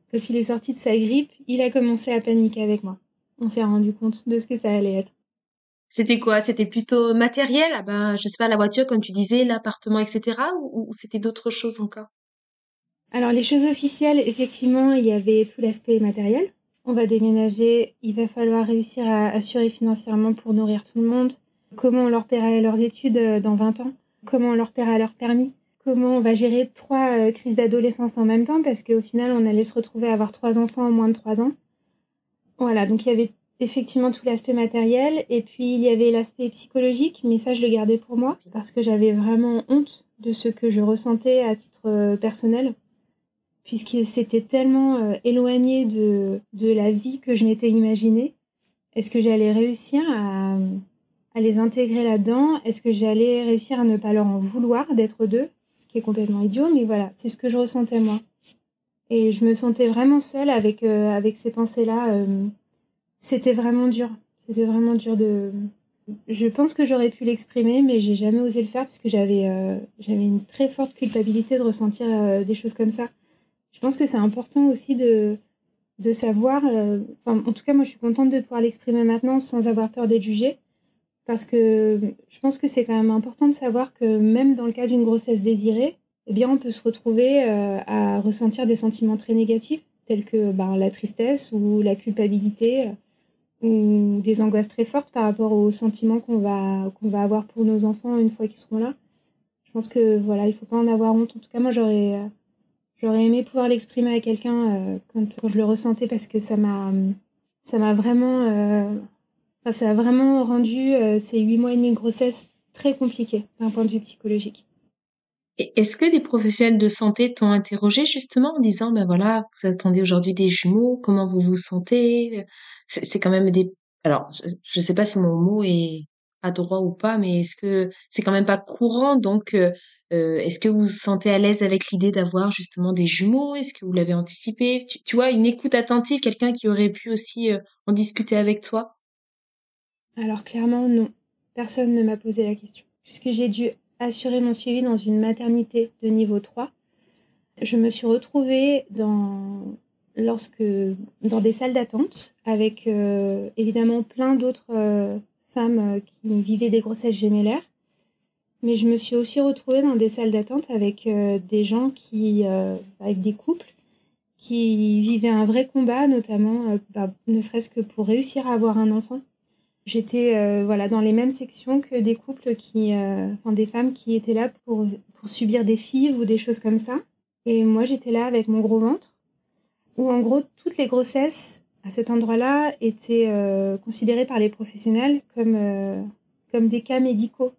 Speaker 2: quand il est sorti de sa grippe, il a commencé à paniquer avec moi. On s'est rendu compte de ce que ça allait être.
Speaker 1: C'était quoi? C'était plutôt matériel? Ah ben, Je sais pas, la voiture, comme tu disais, l'appartement, etc. Ou, c'était d'autres choses encore?
Speaker 2: Alors, les choses officielles, effectivement, il y avait tout l'aspect matériel. On va déménager, il va falloir réussir à assurer financièrement pour nourrir tout le monde. Comment on leur paiera leurs études euh, dans 20 ans? Comment on leur paiera leur permis? Comment on va gérer trois euh, crises d'adolescence en même temps? Parce qu'au final, on allait se retrouver à avoir trois enfants en moins de trois ans. Voilà, donc il y avait effectivement tout l'aspect matériel et puis il y avait l'aspect psychologique, mais ça je le gardais pour moi parce que j'avais vraiment honte de ce que je ressentais à titre euh, personnel puisque c'était tellement euh, éloigné de, de la vie que je m'étais imaginée. Est-ce que j'allais réussir à, à les intégrer là-dedans? Est-ce que j'allais réussir à ne pas leur en vouloir d'être deux? Ce qui est complètement idiot, mais voilà, c'est ce que je ressentais moi. Et je me sentais vraiment seule avec, euh, avec ces pensées-là c'était vraiment dur. C'était vraiment dur de. Je pense que j'aurais pu l'exprimer, mais j'ai jamais osé le faire parce que j'avais euh, j'avais une très forte culpabilité de ressentir euh, des choses comme ça. Je pense que c'est important aussi de, de savoir. Euh, en tout cas, moi, je suis contente de pouvoir l'exprimer maintenant sans avoir peur d'être jugée. Parce que je pense que c'est quand même important de savoir que même dans le cas d'une grossesse désirée, eh bien, on peut se retrouver à ressentir des sentiments très négatifs, tels que ben, la tristesse ou la culpabilité ou des angoisses très fortes par rapport aux sentiments qu'on va, qu'on va avoir pour nos enfants une fois qu'ils seront là. Je pense que voilà, il faut pas en avoir honte. En tout cas, moi, j'aurais, j'aurais aimé pouvoir l'exprimer à quelqu'un euh, quand, je le ressentais parce que ça m'a, ça m'a vraiment, euh, ça a vraiment rendu euh, ces huit mois et demi de grossesse très compliqués d'un point de vue psychologique.
Speaker 1: Est-ce que des professionnels de santé t'ont interrogé justement en disant, ben voilà, vous attendez aujourd'hui des jumeaux, comment vous vous sentez? C'est quand même des. Alors, je sais pas si mon mot est droit ou pas, mais est-ce que c'est quand même pas courant Donc, euh, euh, est-ce que vous vous sentez à l'aise avec l'idée d'avoir justement des jumeaux? Est-ce que vous l'avez anticipé? Tu, vois, une écoute attentive, quelqu'un qui aurait pu aussi euh, en discuter avec toi?
Speaker 2: Alors, clairement, non. Personne ne m'a posé la question. Puisque j'ai dû assurer mon suivi dans une maternité de niveau 3, je me suis retrouvée dans lorsque dans des salles d'attente avec évidemment plein d'autres femmes euh, qui vivaient des grossesses gémellaires. Mais je me suis aussi retrouvée dans des salles d'attente avec des gens qui, avec des couples qui vivaient un vrai combat, notamment bah, ne serait-ce que pour réussir à avoir un enfant. J'étais voilà dans les mêmes sections que des couples qui, enfin des femmes qui étaient là pour pour subir des fives ou des choses comme ça. Et moi j'étais là avec mon gros ventre où en gros toutes les grossesses à cet endroit-là étaient euh, considérées par les professionnels comme, euh, comme des cas médicaux.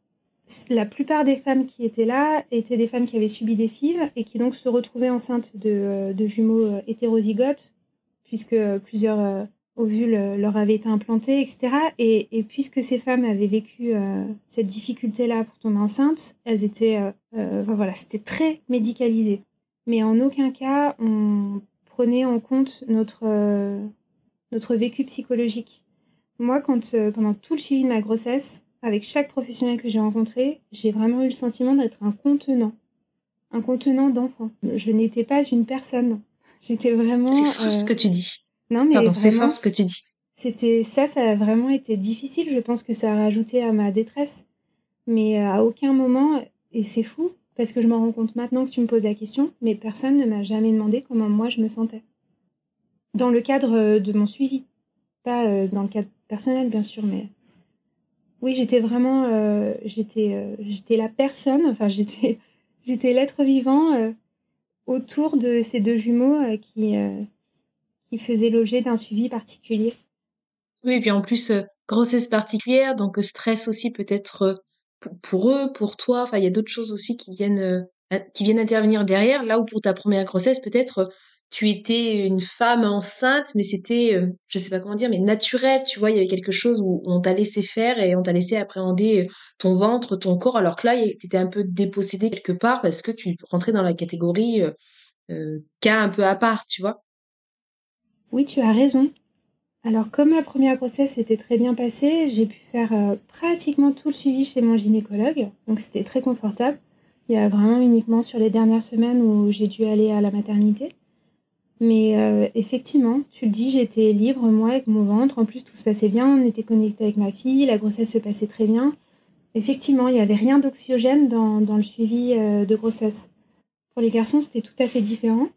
Speaker 2: La plupart des femmes qui étaient là étaient des femmes qui avaient subi des FIV et qui donc se retrouvaient enceintes de, euh, de jumeaux hétérozygotes, puisque plusieurs ovules leur avaient été implantés, etc. Et, puisque ces femmes avaient vécu cette difficulté-là pour tomber enceinte, elles étaient, voilà, c'était très médicalisé. Mais en aucun cas, on prenait en compte notre, euh, notre vécu psychologique. Moi, quand, euh, pendant tout le suivi de ma grossesse, avec chaque professionnel que j'ai rencontré, j'ai vraiment eu le sentiment d'être un contenant, un contenant d'enfant. Je n'étais pas une personne. J'étais vraiment.
Speaker 1: C'est fort ce euh, que tu dis. Non, mais Pardon, c'est fort ce que tu dis.
Speaker 2: C'était ça, ça a vraiment été difficile. Je pense que ça a rajouté à ma détresse, mais à aucun moment, et c'est fou, parce que je m'en rends compte maintenant que tu me poses la question, mais personne ne m'a jamais demandé comment moi je me sentais. Dans le cadre euh, de mon suivi. Pas euh, dans le cadre personnel, bien sûr, mais. Oui, j'étais vraiment. Euh, j'étais, j'étais la personne, enfin, j'étais, j'étais l'être vivant autour de ces deux jumeaux qui, qui faisaient l'objet d'un suivi particulier.
Speaker 1: Oui, et puis en plus, grossesse particulière, donc stress aussi peut-être pour, eux, pour toi. Enfin, il y a d'autres choses aussi qui viennent, qui viennent intervenir derrière. Là où pour ta première grossesse, peut-être tu étais une femme enceinte, mais c'était, euh, je sais pas comment dire, mais naturel. Tu vois, il y avait quelque chose où on t'a laissé faire et on t'a laissé appréhender euh, ton ventre, ton corps. Alors que là, tu étais un peu dépossédé quelque part parce que tu rentrais dans la catégorie cas un peu à part, tu vois.
Speaker 2: Oui, tu as raison. Alors, comme ma première grossesse s'était très bien passée, j'ai pu faire euh, pratiquement tout le suivi chez mon gynécologue. Donc, c'était très confortable. Il y a vraiment uniquement sur les dernières semaines où j'ai dû aller à la maternité. Mais euh, effectivement, tu le dis, j'étais libre, moi, avec mon ventre. En plus, tout se passait bien. On était connecté avec ma fille. La grossesse se passait très bien. Effectivement, il n'y avait rien d'oxygène dans, le suivi euh, de grossesse. Pour les garçons, c'était tout à fait différent.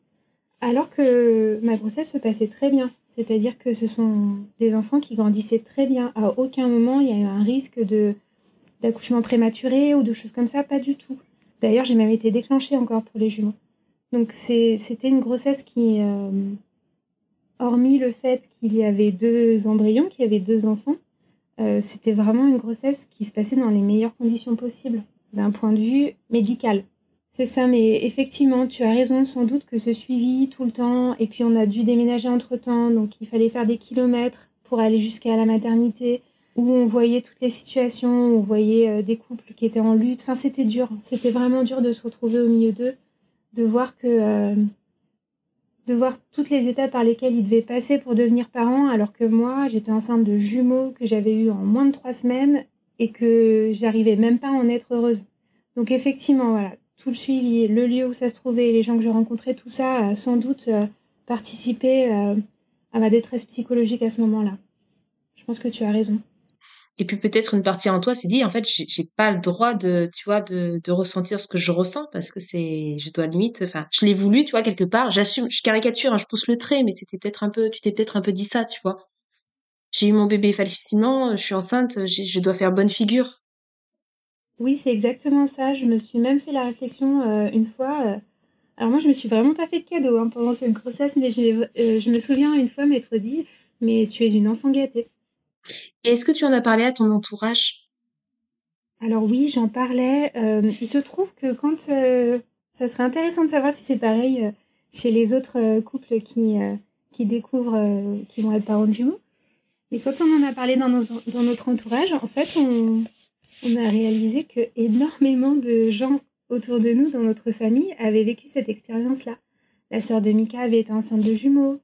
Speaker 2: Alors que ma grossesse se passait très bien. C'est-à-dire que ce sont des enfants qui grandissaient très bien. À aucun moment, il y a eu un risque de d'accouchement prématuré ou de choses comme ça, pas du tout. D'ailleurs, j'ai même été déclenchée encore pour les jumeaux. Donc c'était une grossesse qui, euh, hormis le fait qu'il y avait deux embryons, qu'il y avait deux enfants, euh, c'était vraiment une grossesse qui se passait dans les meilleures conditions possibles, d'un point de vue médical. C'est ça, mais effectivement, tu as raison, sans doute que ce suivi tout le temps, et puis on a dû déménager entre-temps, donc il fallait faire des kilomètres pour aller jusqu'à la maternité, où on voyait toutes les situations, on voyait euh, des couples qui étaient en lutte, enfin c'était dur, c'était vraiment dur de se retrouver au milieu d'eux, de voir que... Euh, de voir toutes les étapes par lesquelles ils devaient passer pour devenir parents, alors que moi, j'étais enceinte de jumeaux que j'avais eu en moins de trois semaines et que j'arrivais même pas à en être heureuse. Donc effectivement, voilà, tout le suivi, le lieu où ça se trouvait, les gens que je rencontrais, tout ça a sans doute euh, participé euh, à ma détresse psychologique à ce moment-là. Je pense que tu as raison.
Speaker 1: Et puis peut-être une partie en toi s'est dit en fait j'ai pas le droit de tu vois de, de ressentir ce que je ressens parce que c'est je dois limite enfin je l'ai voulu tu vois quelque part. J'assume je caricature hein, je pousse le trait mais c'était peut-être un peu tu t'es peut-être un peu dit ça tu vois. J'ai eu mon bébé facilement je suis enceinte je dois faire bonne figure.
Speaker 2: Oui c'est exactement ça. Je me suis même fait la réflexion euh, une fois euh. alors moi je me suis vraiment pas fait de cadeau hein, pendant cette grossesse mais euh, je me souviens une fois m'être dit mais tu es une enfant gâtée
Speaker 1: est-ce que tu en as parlé à ton entourage?
Speaker 2: Alors oui, j'en parlais. Euh, il se trouve que quand euh, ça serait intéressant de savoir si c'est pareil euh, chez les autres couples qui, qui découvrent qui vont être parents de jumeaux. Mais quand on en a parlé dans, dans notre entourage, en fait, on, on a réalisé que énormément de gens autour de nous, dans notre famille, avaient vécu cette expérience-là. La sœur de Mika avait été enceinte de jumeaux.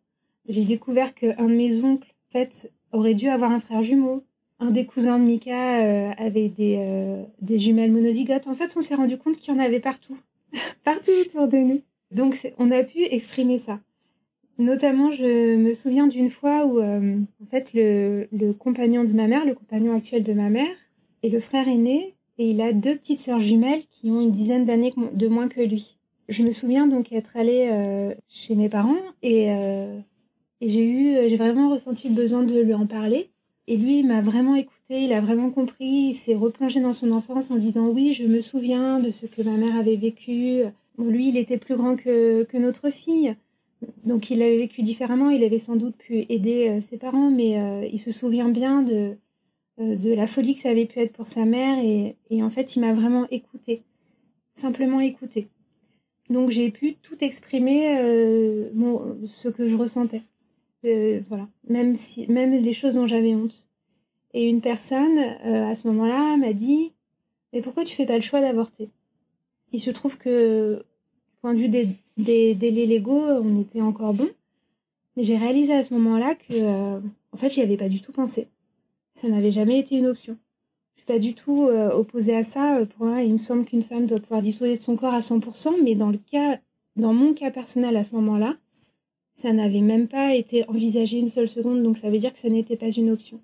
Speaker 2: J'ai découvert qu'un de mes oncles, en fait, aurait dû avoir un frère jumeau. Un des cousins de Mika euh, avait des, euh, des jumelles monozygotes. En fait, on s'est rendu compte qu'il y en avait partout, partout autour de nous. Donc, on a pu exprimer ça. Notamment, je me souviens d'une fois où, euh, en fait, le, le, compagnon de ma mère, le compagnon actuel de ma mère, est le frère aîné et il a deux petites sœurs jumelles qui ont une dizaine d'années de moins que lui. Je me souviens donc être allée chez mes parents et et j'ai eu, euh, j'ai vraiment ressenti le besoin de lui en parler. Et lui, il m'a vraiment écouté, il a vraiment compris, il s'est replongé dans son enfance en disant oui, je me souviens de ce que ma mère avait vécu. lui, il était plus grand que, que notre fille. Donc il l'avait vécu différemment, il avait sans doute pu aider euh, ses parents, mais euh, il se souvient bien de, de la folie que ça avait pu être pour sa mère. Et, et en fait, il m'a vraiment écouté, simplement écouté. Donc j'ai pu tout exprimer ce que je ressentais. Euh, voilà, même, si, même les choses dont j'avais honte. Et une personne, euh, à ce moment-là, m'a dit Mais pourquoi tu fais pas le choix d'avorter? Il se trouve que, du point de vue des, des délais légaux, on était encore bon. Mais j'ai réalisé à ce moment-là que, euh, en fait, j'y avais pas du tout pensé. Ça n'avait jamais été une option. Je suis pas du tout opposée à ça. Pour moi, il me semble qu'une femme doit pouvoir disposer de son corps à 100%, mais dans le cas, dans mon cas personnel à ce moment-là, ça n'avait même pas été envisagé une seule seconde, donc ça veut dire que ça n'était pas une option.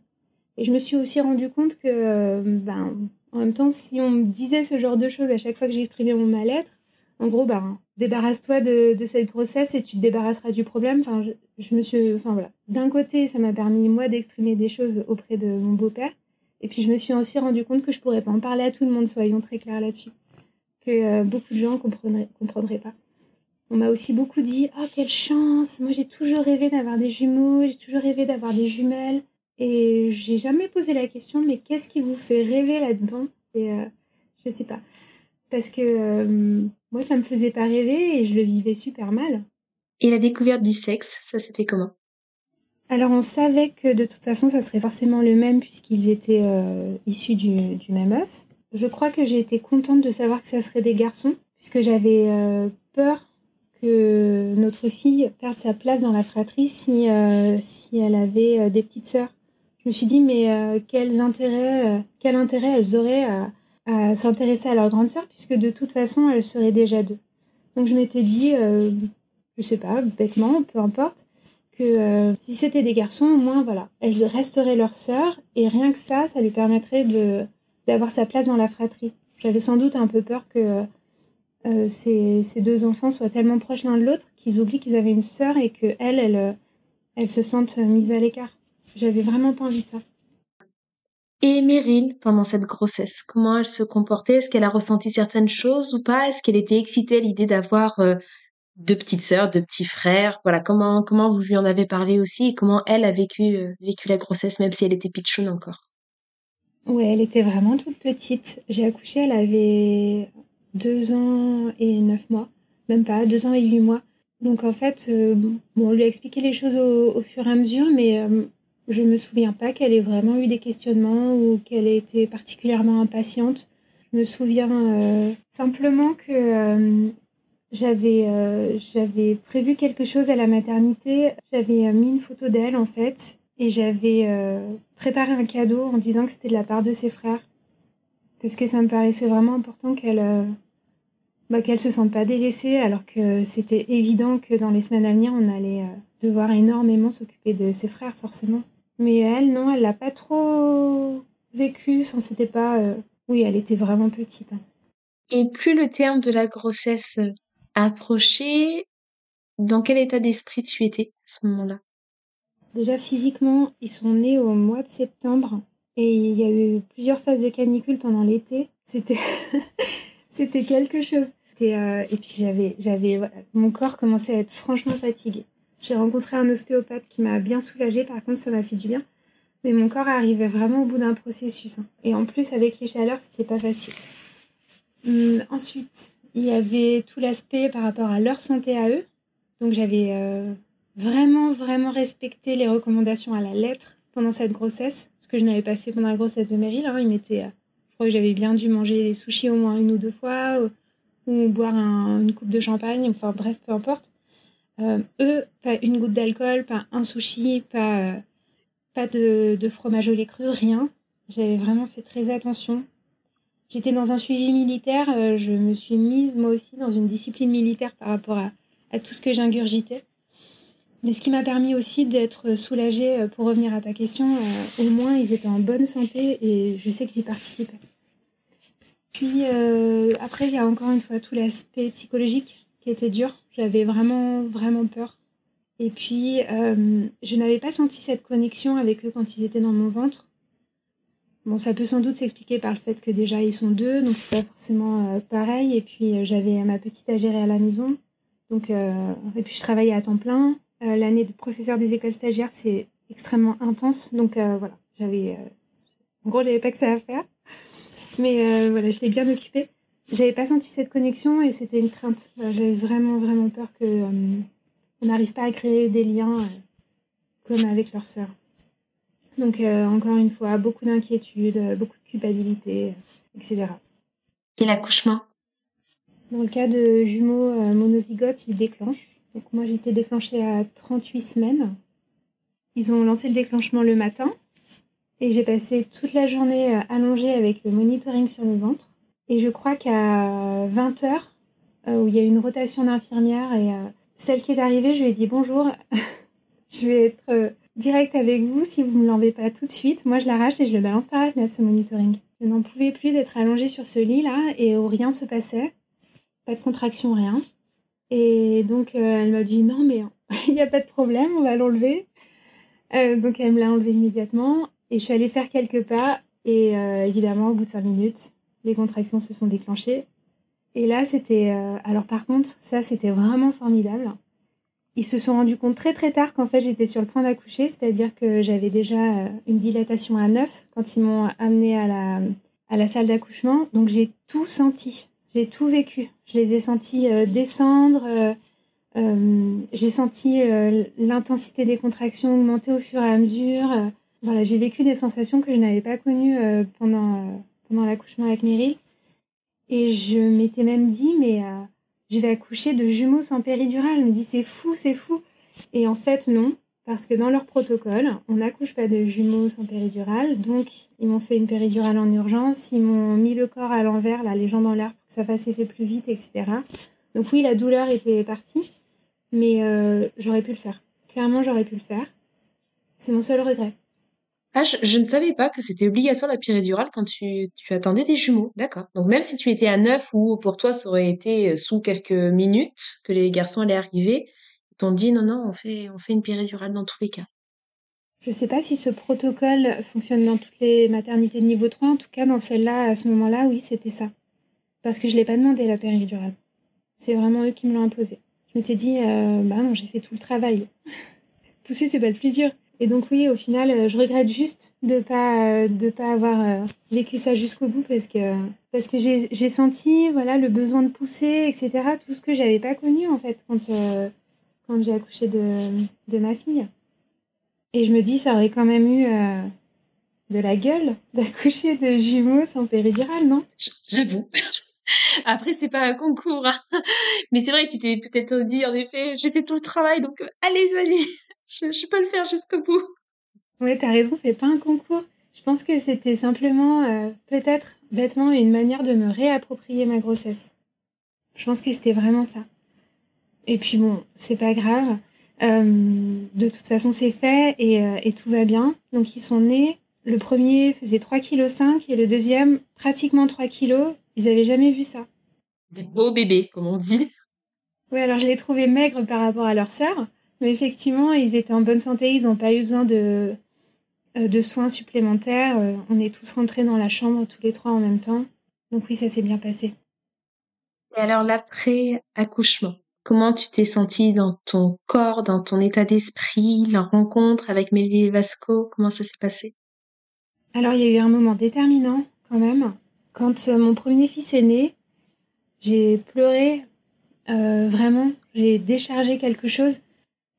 Speaker 2: Et je me suis aussi rendu compte que, euh, ben, en même temps, si on me disait ce genre de choses à chaque fois que j'exprimais mon mal-être, en gros, ben, débarrasse-toi de, cette grossesse et tu te débarrasseras du problème. Enfin, je, me suis, enfin voilà. D'un côté, ça m'a permis moi d'exprimer des choses auprès de mon beau-père, et puis je me suis aussi rendu compte que je pourrais pas en parler à tout le monde, soyons très clairs là-dessus, que euh, beaucoup de gens comprendraient, comprendraient pas. On m'a aussi beaucoup dit Oh, quelle chance Moi, j'ai toujours rêvé d'avoir des jumeaux, j'ai toujours rêvé d'avoir des jumelles. Et j'ai jamais posé la question Mais qu'est-ce qui vous fait rêver là-dedans? Et euh, je sais pas. Parce que euh, moi, ça me faisait pas rêver et je le vivais super mal.
Speaker 1: Et la découverte du sexe, ça s'est fait comment?
Speaker 2: Alors on savait que de toute façon ça serait forcément le même puisqu'ils étaient euh, issus du, du, même œuf. Je crois que j'ai été contente de savoir que ça serait des garçons puisque j'avais peur que notre fille perdre sa place dans la fratrie si, si elle avait des petites sœurs. Je me suis dit, mais quels intérêts, quel intérêt elles auraient à, s'intéresser à leur grande sœur, puisque de toute façon, elles seraient déjà deux. Donc je m'étais dit, je sais pas, bêtement, peu importe, que euh, si c'était des garçons, au moins, voilà, elles resteraient leur sœur, et rien que ça, ça lui permettrait d'avoir sa place dans la fratrie. J'avais sans doute un peu peur que euh, ces, ces, deux enfants soient tellement proches l'un de l'autre qu'ils oublient qu'ils avaient une sœur et que elle, elle, elle se sentent mises à l'écart. J'avais vraiment pas envie de ça.
Speaker 1: Et Meryl, pendant cette grossesse, comment elle se comportait? Est-ce qu'elle a ressenti certaines choses ou pas? Est-ce qu'elle était excitée à l'idée d'avoir euh, deux petites sœurs, deux petits frères? Voilà, comment comment vous lui en avez parlé aussi et comment elle a vécu euh, vécu la grossesse même si elle était pitchoune encore?
Speaker 2: Ouais, elle était vraiment toute petite. J'ai accouché, elle avait deux ans et neuf mois, même pas deux ans et huit mois. Donc en fait, euh, on lui a expliqué les choses au, fur et à mesure, mais euh, je ne me souviens pas qu'elle ait vraiment eu des questionnements ou qu'elle ait été particulièrement impatiente. Je me souviens simplement que j'avais euh, j'avais prévu quelque chose à la maternité. J'avais euh, mis une photo d'elle en fait et j'avais euh, préparé un cadeau en disant que c'était de la part de ses frères parce que ça me paraissait vraiment important qu'elle bah, qu'elle se sente pas délaissée alors que c'était évident que dans les semaines à venir on allait devoir énormément s'occuper de ses frères forcément. Mais elle non, elle l'a pas trop vécu. Enfin c'était pas oui, elle était vraiment petite. Hein.
Speaker 1: Et plus le terme de la grossesse approcher, dans quel état d'esprit tu étais à ce moment-là?
Speaker 2: Déjà physiquement, ils sont nés au mois de septembre et il y a eu plusieurs phases de canicule pendant l'été. C'était c'était quelque chose. Euh, et puis j'avais mon corps commençait à être franchement fatigué. J'ai rencontré un ostéopathe qui m'a bien soulagée. Par contre, ça m'a fait du bien. Mais mon corps arrivait vraiment au bout d'un processus. Hein. Et en plus, avec les chaleurs, c'était pas facile. Hum, ensuite, il y avait tout l'aspect par rapport à leur santé à eux. Donc j'avais euh, vraiment, vraiment respecté les recommandations à la lettre pendant cette grossesse, ce que je n'avais pas fait pendant la grossesse de Meryl. Hein. Il m'était, euh, je crois que j'avais bien dû manger des sushis au moins une ou deux fois, ou, boire une coupe de champagne, enfin bref, peu importe. Euh, eux, pas une goutte d'alcool, pas un sushi, pas, pas de, de fromage au lait cru, rien. J'avais vraiment fait très attention. J'étais dans un suivi militaire, euh, je me suis mise moi aussi dans une discipline militaire par rapport à, tout ce que j'ingurgitais. Mais ce qui m'a permis aussi d'être soulagée, euh, pour revenir à ta question, euh, au moins ils étaient en bonne santé et je sais que j'y participais. Puis après, il y a encore une fois tout l'aspect psychologique qui était dur. J'avais vraiment, vraiment peur. Et puis, je n'avais pas senti cette connexion avec eux quand ils étaient dans mon ventre. Bon, ça peut sans doute s'expliquer par le fait que déjà ils sont deux, donc c'est pas forcément euh, pareil. Et puis euh, j'avais ma petite à gérer à la maison. Donc, euh, et puis je travaillais à temps plein. L'année de professeur des écoles stagiaires, c'est extrêmement intense. Donc voilà, j'avais. en gros, j'avais pas que ça à faire. Mais voilà, j'étais bien occupée. J'avais pas senti cette connexion et c'était une crainte. j'avais vraiment, vraiment peur que on n'arrive pas à créer des liens comme avec leur sœur. Donc, euh, encore une fois, beaucoup d'inquiétude, euh, beaucoup de culpabilité, etc.
Speaker 1: Et l'accouchement
Speaker 2: Dans le cas de jumeaux euh, monozygotes, ils déclenchent. Donc, moi, j'ai été déclenchée à 38 semaines. Ils ont lancé le déclenchement le matin. Et j'ai passé toute la journée allongée avec le monitoring sur le ventre. Et je crois qu'à 20h, où il y a une rotation d'infirmière, et celle qui est arrivée, je lui ai dit bonjour, je vais être direct avec vous si vous ne me l'enlevez pas tout de suite. Moi, je l'arrache et je le balance par la fenêtre, ce monitoring. Je n'en pouvais plus d'être allongée sur ce lit-là et où rien se passait. Pas de contraction, rien. Et donc, euh, elle m'a dit non, mais il n'y a pas de problème, on va l'enlever. Euh, donc, elle me l'a enlevé immédiatement. Et je suis allée faire quelques pas. Et euh, évidemment, au bout de cinq minutes, les contractions se sont déclenchées. Et là, c'était. alors, par contre, ça, c'était vraiment formidable ils se sont rendus compte très très tard qu'en fait j'étais sur le point d'accoucher, c'est-à-dire que j'avais déjà euh, une dilatation à 9 quand ils m'ont amenée à la, à la salle d'accouchement. Donc j'ai tout senti, j'ai tout vécu. Je les ai sentis euh, descendre, euh, j'ai senti l'intensité des contractions augmenter au fur et à mesure. Voilà, j'ai vécu des sensations que je n'avais pas connues pendant, pendant l'accouchement avec Meryl. Et je m'étais même dit, mais je vais accoucher de jumeaux sans péridurale. Je me dis, c'est fou, c'est fou. Et en fait, non, parce que dans leur protocole, on n'accouche pas de jumeaux sans péridurale. Donc, ils m'ont fait une péridurale en urgence. Ils m'ont mis le corps à l'envers, là, les jambes dans l'air pour que ça fasse effet plus vite, etc. Donc, oui, la douleur était partie, mais euh, j'aurais pu le faire. Clairement, j'aurais pu le faire. C'est mon seul regret.
Speaker 1: Ah, je, ne savais pas que c'était obligatoire la péridurale quand tu, tu attendais des jumeaux. D'accord. Donc même si tu étais à neuf ou pour toi ça aurait été euh, sous quelques minutes que les garçons allaient arriver, ils t'ont dit non, non, on fait, on fait une péridurale dans tous les cas.
Speaker 2: Je ne sais pas si ce protocole fonctionne dans toutes les maternités de niveau 3. En tout cas, dans celle-là, à ce moment-là, oui, c'était ça. Parce que je ne l'ai pas demandé, la péridurale. C'est vraiment eux qui me l'ont imposé. Je m'étais dit, euh, bah non, j'ai fait tout le travail. Pousser, c'est pas le plus dur. Et donc oui, au final, euh, je regrette juste de pas euh, de pas avoir euh, vécu ça jusqu'au bout parce que parce que j'ai senti voilà le besoin de pousser, etc. Tout ce que j'avais pas connu en fait quand quand j'ai accouché de, de ma fille. Et je me dis, ça aurait quand même eu de la gueule d'accoucher de jumeaux sans péridurale, non?
Speaker 1: J'avoue. Après, c'est pas un concours. Hein. Mais c'est vrai que tu t'es peut-être dit, en effet, j'ai fait tout le travail, donc allez, vas-y je, peux le faire jusqu'au bout.
Speaker 2: Oui, t'as raison, c'est pas un concours. Je pense que c'était simplement, euh, peut-être bêtement, une manière de me réapproprier ma grossesse. Je pense que c'était vraiment ça. Et puis bon, c'est pas grave. Euh, de toute façon, c'est fait et, euh, et, tout va bien. Donc, ils sont nés. Le premier faisait 3,5 kg et le deuxième pratiquement 3 kg. Ils avaient jamais vu ça.
Speaker 1: Des beaux bébés, comme on dit.
Speaker 2: Oui, alors je les trouvais maigres par rapport à leur sœur. Mais effectivement, ils étaient en bonne santé, ils n'ont pas eu besoin de, euh, de soins supplémentaires. Euh, on est tous rentrés dans la chambre tous les trois en même temps. Donc oui, ça s'est bien passé.
Speaker 1: Et alors l'après-accouchement, comment tu t'es sentie dans ton corps, dans ton état d'esprit, la rencontre avec Mélie Vasco, comment ça s'est passé?
Speaker 2: Alors il y a eu un moment déterminant quand même. Quand euh, mon premier fils est né, j'ai pleuré vraiment, j'ai déchargé quelque chose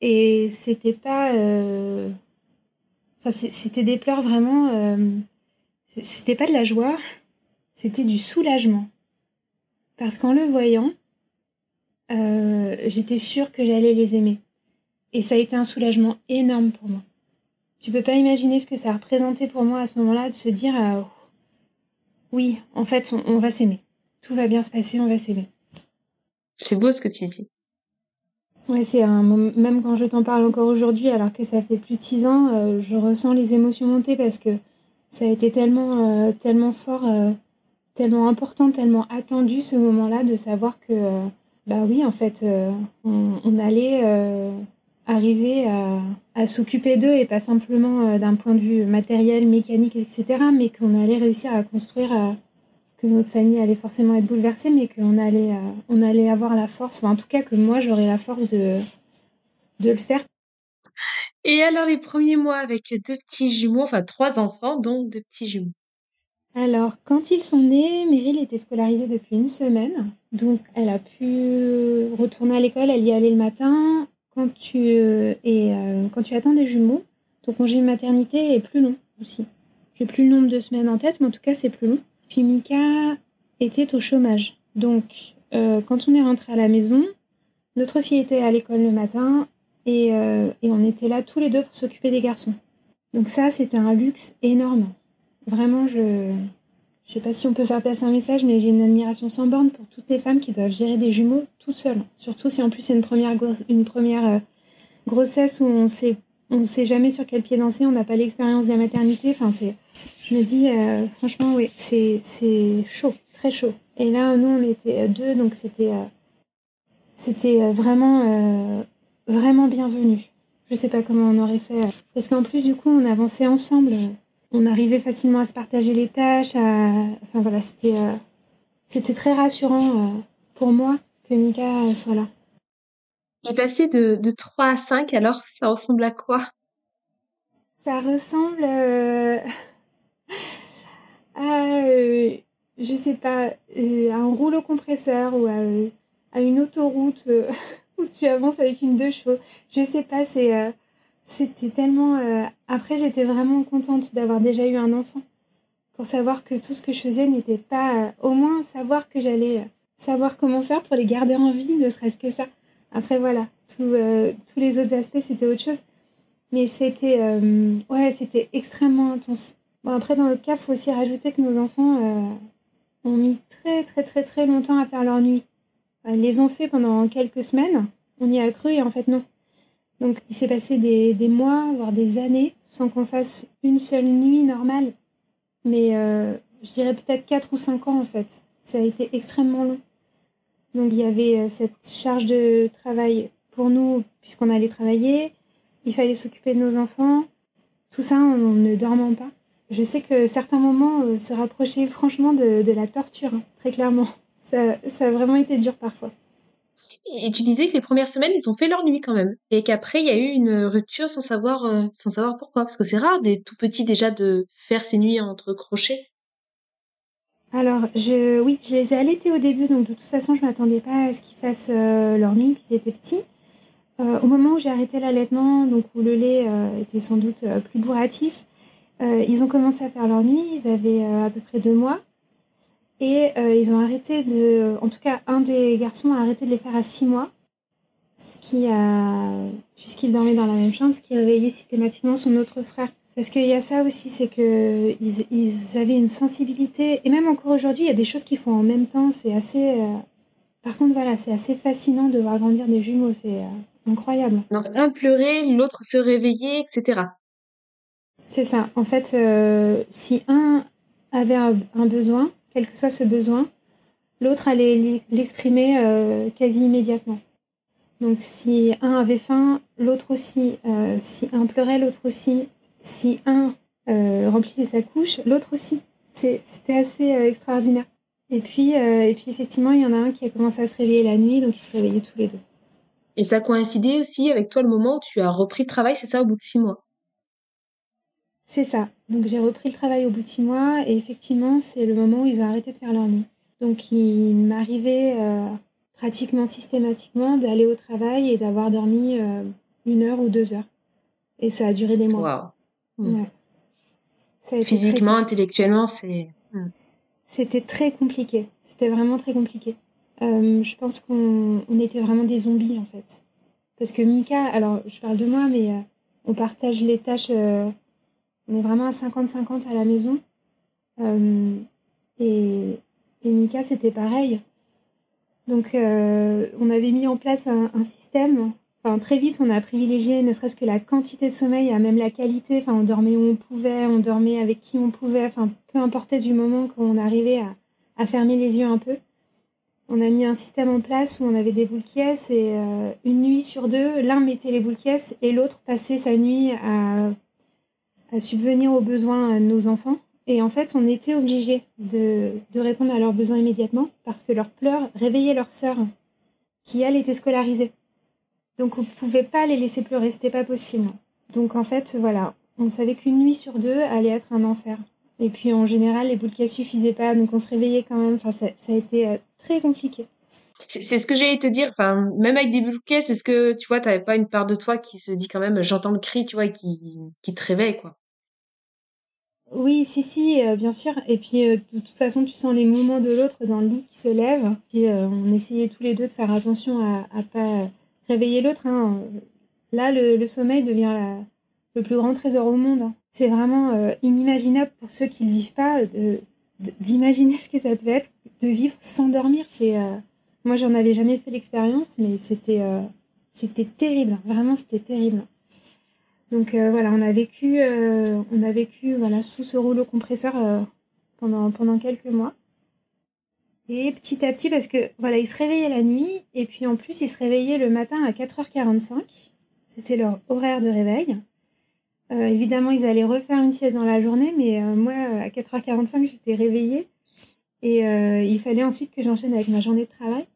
Speaker 2: et c'était pas. Euh, enfin, c'était des pleurs vraiment. Euh, c'était pas de la joie, c'était du soulagement. Parce qu'en le voyant, euh, j'étais sûre que j'allais les aimer. Et ça a été un soulagement énorme pour moi. Tu peux pas imaginer ce que ça a représenté pour moi à ce moment-là de se dire oui, en fait, on, on va s'aimer. Tout va bien se passer, on va s'aimer.
Speaker 1: C'est beau ce que tu dis.
Speaker 2: Ouais, c'est un même quand je t'en parle encore aujourd'hui, alors que ça fait plus de six ans, euh, je ressens les émotions monter parce que ça a été tellement, euh, tellement fort, euh, tellement important, tellement attendu ce moment-là de savoir que, bah oui, en fait, on, allait arriver à, à s'occuper d'eux et pas simplement d'un point de vue matériel, mécanique, etc., mais qu'on allait réussir à construire que notre famille allait forcément être bouleversée, mais qu'on allait, euh, on allait avoir la force, enfin, en tout cas que moi j'aurais la force de, de le faire.
Speaker 1: Et alors les premiers mois avec deux petits jumeaux, enfin trois enfants, donc deux petits jumeaux?
Speaker 2: Alors quand ils sont nés, Meryl était scolarisée depuis une semaine, donc elle a pu retourner à l'école, elle y allait le matin. Quand tu, euh, et, euh, quand tu attends des jumeaux, ton congé de maternité est plus long aussi. J'ai plus le nombre de semaines en tête, mais en tout cas c'est plus long. Puis Mika était au chômage. Donc, euh, quand on est rentré à la maison, notre fille était à l'école le matin et, euh, et, on était là tous les deux pour s'occuper des garçons. Donc ça, c'était un luxe énorme. Vraiment, je ne sais pas si on peut faire passer un message, mais j'ai une admiration sans borne pour toutes les femmes qui doivent gérer des jumeaux tout seules. Surtout si en plus c'est une première, une première euh, grossesse où on sait on ne sait jamais sur quel pied danser, on n'a pas l'expérience de la maternité. Enfin, c'est, je me dis, euh, franchement, oui, c'est, c'est chaud, très chaud. Et là, nous, on était euh, deux, donc c'était, euh, c'était vraiment, vraiment bienvenu. Je sais pas comment on aurait fait. Parce qu'en plus, du coup, on avançait ensemble. On arrivait facilement à se partager les tâches. Enfin, voilà, c'était, c'était très rassurant pour moi que Mika soit là.
Speaker 1: Et de, de 3 à 5, alors, ça ressemble à quoi?
Speaker 2: Ça ressemble euh, à, euh, je sais pas, euh, à un rouleau compresseur ou à, à une autoroute où tu avances avec une deux chevaux. Je sais pas, c'est, c'était tellement... Après, j'étais vraiment contente d'avoir déjà eu un enfant pour savoir que tout ce que je faisais n'était pas... Au moins, savoir que j'allais savoir comment faire pour les garder en vie, ne serait-ce que ça. Après, voilà, euh, tous les autres aspects, c'était autre chose. Mais c'était euh, ouais, c'était extrêmement intense. Bon, après, dans notre cas, il faut aussi rajouter que nos enfants euh, ont mis très, très, très, très longtemps à faire leur nuit. Ils les ont fait pendant quelques semaines. On y a cru et en fait, non. Donc, il s'est passé des, des, mois, voire des années, sans qu'on fasse une seule nuit normale. Mais je dirais peut-être 4 ou 5 ans, en fait. Ça a été extrêmement long. Donc il y avait euh, cette charge de travail pour nous puisqu'on allait travailler. Il fallait s'occuper de nos enfants. Tout ça en ne dormant pas. Je sais que certains moments euh, se rapprochaient franchement de, la torture, hein, très clairement. Ça, a vraiment été dur parfois.
Speaker 1: Et tu disais que les premières semaines, ils ont fait leur nuit quand même. Et qu'après, il y a eu une rupture sans savoir, euh, sans savoir pourquoi. Parce que c'est rare des tout petits déjà de faire ces nuits entre crochets.
Speaker 2: Alors, je, oui, je les ai allaités au début, donc de toute façon, je m'attendais pas à ce qu'ils fassent euh, leur nuit, puis ils étaient petits. Euh, au moment où j'ai arrêté l'allaitement, donc où le lait euh, était sans doute plus bourratif, ils ont commencé à faire leur nuit, ils avaient à peu près deux mois. Et ils ont arrêté de. En tout cas, un des garçons a arrêté de les faire à six mois, ce qui a. Puisqu'il dormait dans la même chambre, ce qui réveillait systématiquement son autre frère. Parce qu'il y a ça aussi, c'est que ils, avaient une sensibilité, et même encore aujourd'hui, il y a des choses qu'ils font en même temps. C'est assez. Euh, par contre, voilà, c'est assez fascinant de voir grandir des jumeaux. C'est euh, incroyable.
Speaker 1: Donc un pleurait, l'autre se réveillait, etc.
Speaker 2: C'est ça. En fait, euh, si un avait un, besoin, quel que soit ce besoin, l'autre allait l'exprimer quasi immédiatement. Donc si un avait faim, l'autre aussi. si un pleurait, l'autre aussi si un euh, remplissait sa couche, l'autre aussi. C'était assez euh, extraordinaire. Et puis, euh, et puis effectivement, il y en a un qui a commencé à se réveiller la nuit, donc ils se réveillaient tous les deux.
Speaker 1: Et ça coïncidait aussi avec toi le moment où tu as repris le travail, c'est ça, au bout de six mois?
Speaker 2: C'est ça. Donc j'ai repris le travail au bout de six mois, et effectivement, c'est le moment où ils ont arrêté de faire leur nuit. Donc il m'arrivait pratiquement systématiquement d'aller au travail et d'avoir dormi une heure ou deux heures. Et ça a duré des mois.
Speaker 1: Physiquement, intellectuellement, c'est.
Speaker 2: C'était très compliqué. C'était vraiment très compliqué. Euh, je pense qu'on était vraiment des zombies en fait. Parce que Mika, alors je parle de moi, mais euh, on partage les tâches. Euh, on est vraiment à 50-50 à la maison. et, et Mika, c'était pareil. Donc on avait mis en place un, un système très vite, on a privilégié ne serait-ce que la quantité de sommeil, à même la qualité. Enfin, on dormait où on pouvait, on dormait avec qui on pouvait. Enfin, peu importait du moment qu'on arrivait à, fermer les yeux un peu. On a mis un système en place où on avait des boules et euh, une nuit sur deux, l'un mettait les boules et l'autre passait sa nuit à, subvenir aux besoins de nos enfants. Et en fait, on était obligé de, de, répondre à leurs besoins immédiatement parce que leurs pleurs réveillaient leur sœur qui, elle, était scolarisée. Donc on ne pouvait pas les laisser pleurer, c'était pas possible. Donc en fait, voilà, on savait qu'une nuit sur deux allait être un enfer. Et puis en général, les boules ne suffisaient pas, donc on se réveillait quand même. Enfin, ça, a été euh, très compliqué.
Speaker 1: C'est ce que j'allais te dire. Enfin, même avec des boules c'est ce que tu vois, t'avais pas une part de toi qui se dit quand même, j'entends le cri, tu vois, et qui, qui te réveille, quoi?
Speaker 2: Oui, si, si, euh, bien sûr. Et puis, euh, de toute façon, tu sens les mouvements de l'autre dans le lit qui se lève. Puis, on essayait tous les deux de faire attention à, à pas réveiller l'autre. Hein. Là, le, sommeil devient le plus grand trésor au monde. Hein. C'est vraiment euh, inimaginable pour ceux qui ne vivent pas d'imaginer ce que ça peut être de vivre sans dormir. C'est euh, moi, j'en avais jamais fait l'expérience, mais c'était euh, c'était terrible. Vraiment, c'était terrible. Donc voilà, on a vécu, on a vécu voilà sous ce rouleau compresseur pendant pendant quelques mois. Et petit à petit, parce que voilà, ils se réveillaient la nuit, et puis en plus, ils se réveillaient le matin à 4h45. C'était leur horaire de réveil. Euh, évidemment, ils allaient refaire une sieste dans la journée, mais euh, moi, à 4h45, j'étais réveillée. Et euh, il fallait ensuite que j'enchaîne avec ma journée de travail.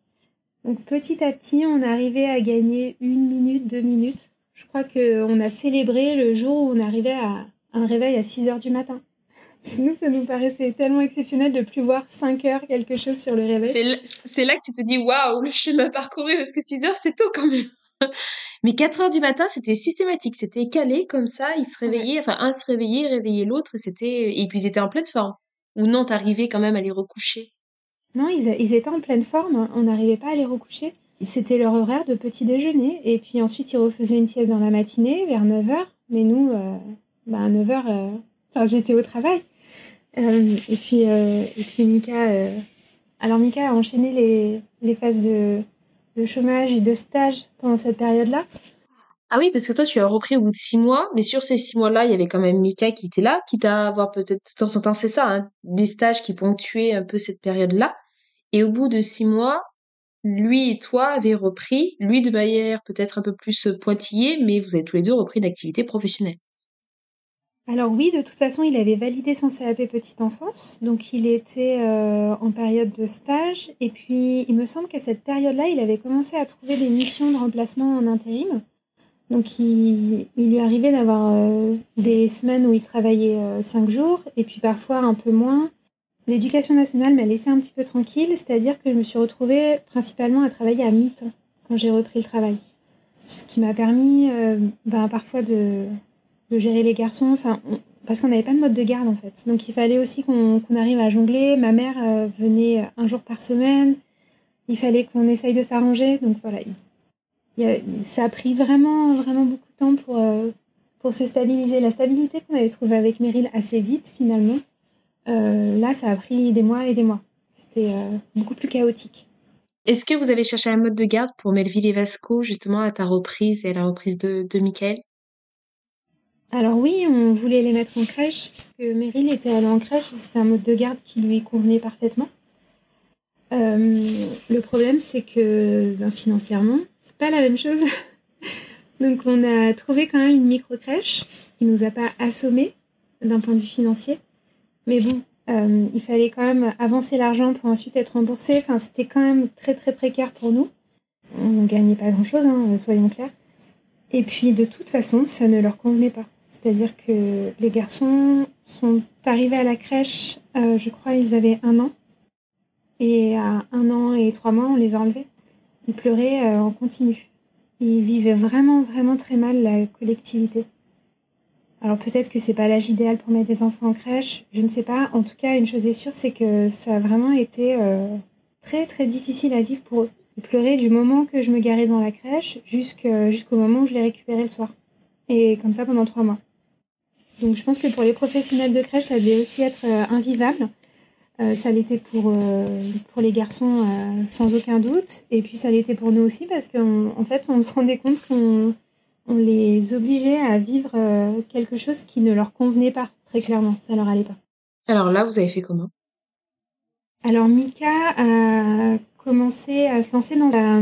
Speaker 2: Donc petit à petit, on arrivait à gagner une minute, deux minutes. Je crois qu'on a célébré le jour où on arrivait à un réveil à 6 h du matin. Nous, ça nous paraissait tellement exceptionnel de plus voir 5 heures quelque chose sur le réveil.
Speaker 1: C'est là que tu te dis waouh, le chemin parcouru parce que 6 heures c'est tôt quand même. Mais 4 heures du matin, c'était systématique, c'était calé comme ça, ils se réveillaient, enfin un se réveillait, réveillait l'autre, c'était et puis ils étaient en pleine forme. Ou non, t'arrivais quand même à les recoucher.
Speaker 2: Non, ils, étaient en pleine forme. On n'arrivait pas à les recoucher. C'était leur horaire de petit déjeuner. Et puis ensuite, ils refaisaient une sieste dans la matinée vers 9h. Mais nous, euh, bah, à 9h, euh, j'étais au travail. Euh, et, puis, et puis Mika... alors Mika a enchaîné les, les phases de, de chômage et de stage pendant cette période-là.
Speaker 1: Ah oui, parce que toi, tu as repris au bout de six mois, mais sur ces six mois-là, il y avait quand même Mika qui était là, qui t'a avoir peut-être de temps en temps, c'est ça, hein, des stages qui ponctuaient un peu cette période-là. Et au bout de six mois, lui et toi avez repris, lui de manière peut-être un peu plus pointillée, mais vous avez tous les deux repris une activité professionnelle.
Speaker 2: Alors oui, de toute façon, il avait validé son CAP petite enfance, donc il était euh, en période de stage, et puis il me semble qu'à cette période-là, il avait commencé à trouver des missions de remplacement en intérim. Donc il, lui arrivait d'avoir euh, des semaines où il travaillait euh, cinq jours et puis parfois un peu moins. L'éducation nationale m'a laissé un petit peu tranquille, c'est-à-dire que je me suis retrouvée principalement à travailler à mi-temps quand j'ai repris le travail. Ce qui m'a permis ben, parfois de, gérer les garçons, enfin, parce qu'on n'avait pas de mode de garde en fait. Donc il fallait aussi qu'on arrive à jongler. Ma mère venait un jour par semaine. Il fallait qu'on essaye de s'arranger. Donc voilà, ça a pris vraiment, vraiment beaucoup de temps pour, euh, pour se stabiliser. La stabilité qu'on avait trouvée avec Meryl assez vite, finalement, euh, là, ça a pris des mois et des mois. C'était euh, beaucoup plus chaotique.
Speaker 1: Est-ce que vous avez cherché un mode de garde pour Melville et Vasco, justement, à ta reprise et à la reprise de, de Michael?
Speaker 2: Alors oui, on voulait les mettre en crèche. Que Meryl était allé en crèche, c'était un mode de garde qui lui convenait parfaitement. le problème, c'est que ben, financièrement, pas la même chose. Donc on a trouvé quand même une micro-crèche qui nous a pas assommé d'un point de vue financier. Mais bon, euh, il fallait quand même avancer l'argent pour ensuite être remboursé. Enfin, c'était quand même très très précaire pour nous. On gagnait pas grand-chose, hein, soyons clairs. Et puis de toute façon, ça ne leur convenait pas. C'est-à-dire que les garçons sont arrivés à la crèche, euh, je crois ils avaient un an. Et à un an et trois mois, on les a enlevés. Ils pleuraient euh, en continu. Ils vivaient vraiment, vraiment très mal la collectivité. Alors peut-être que c'est pas l'âge idéal pour mettre des enfants en crèche, je ne sais pas. En tout cas, une chose est sûre, c'est que ça a vraiment été euh, très, très difficile à vivre pour eux. Ils pleuraient du moment que je me garais devant la crèche jusqu'au moment où je les récupérais le soir. Et comme ça pendant trois mois. Donc je pense que pour les professionnels de crèche, ça devait aussi être euh, invivable. Euh, ça l'était pour, euh, pour les garçons euh, sans aucun doute. Et puis ça l'était pour nous aussi parce qu'en fait, on se rendait compte qu'on on les obligeait à vivre quelque chose qui ne leur convenait pas, très clairement. Ça leur allait pas.
Speaker 1: Alors là, vous avez fait comment?
Speaker 2: Alors Mika a commencé à se lancer dans la,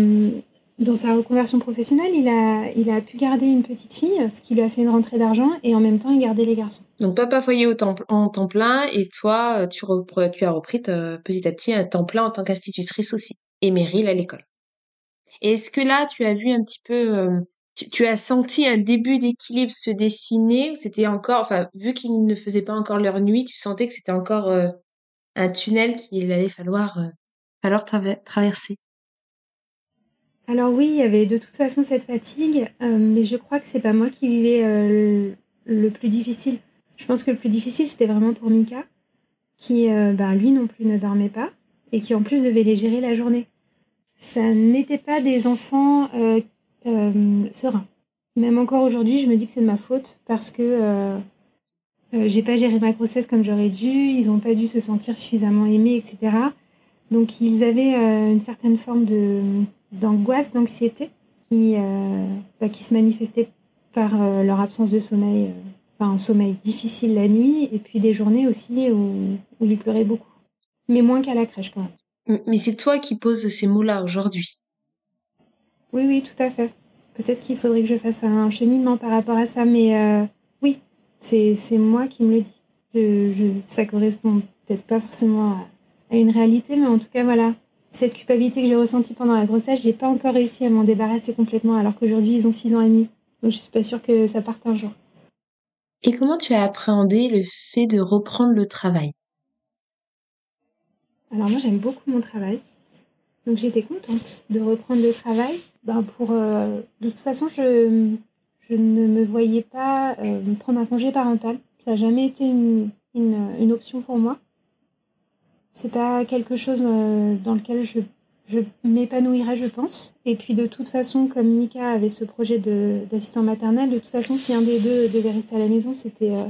Speaker 2: dans sa reconversion professionnelle, il a, pu garder une petite fille, ce qui lui a fait une rentrée d'argent, et en même temps, il gardait les garçons.
Speaker 1: Donc, papa foyer au temps, en temps plein, et toi, tu, tu as repris petit à petit un temps plein en tant qu'institutrice aussi, et Meryl à l'école. Est-ce que là, tu as vu un petit peu, euh, tu, as senti un début d'équilibre se dessiner, ou c'était encore, enfin, vu qu'ils ne faisaient pas encore leur nuit, tu sentais que c'était encore euh, un tunnel qu'il allait falloir, euh, falloir traverser?
Speaker 2: Alors oui, il y avait de toute façon cette fatigue, euh, mais je crois que c'est pas moi qui vivais euh, le, plus difficile. Je pense que le plus difficile, c'était vraiment pour Mika, qui, euh, ben, lui non plus, ne dormait pas, et qui en plus devait les gérer la journée. Ça n'était pas des enfants sereins. Même encore aujourd'hui, je me dis que c'est de ma faute, parce que j'ai pas géré ma grossesse comme j'aurais dû, ils n'ont pas dû se sentir suffisamment aimés, etc. Donc ils avaient une certaine forme de d'angoisse, d'anxiété qui, euh, bah, qui se manifestait par euh, leur absence de sommeil, euh, enfin un sommeil difficile la nuit, et puis des journées aussi où, où ils pleuraient beaucoup. Mais moins qu'à la crèche quand même.
Speaker 1: Mais c'est toi qui poses ces mots-là aujourd'hui.
Speaker 2: Oui, oui, tout à fait. Peut-être qu'il faudrait que je fasse un cheminement par rapport à ça, mais oui, c'est moi qui me le dis. Je, je, ça correspond peut-être pas forcément à, à, une réalité, mais en tout cas, voilà, cette culpabilité que j'ai ressentie pendant la grossesse, j'ai pas encore réussi à m'en débarrasser complètement, alors qu'aujourd'hui ils ont 6 ans et demi. Donc je suis pas sûre que ça parte un jour.
Speaker 1: Et comment tu as appréhendé le fait de reprendre le travail?
Speaker 2: Alors moi j'aime beaucoup mon travail. Donc j'étais contente de reprendre le travail. Ben pour, euh, de toute façon, je, je ne me voyais pas euh, prendre un congé parental. Ça n'a jamais été une, une, une option pour moi. C'est pas quelque chose dans lequel je je m'épanouirais, je pense. Et puis de toute façon, comme Mika avait ce projet d'assistant maternel, de toute façon, si un des deux devait rester à la maison, c'était, euh,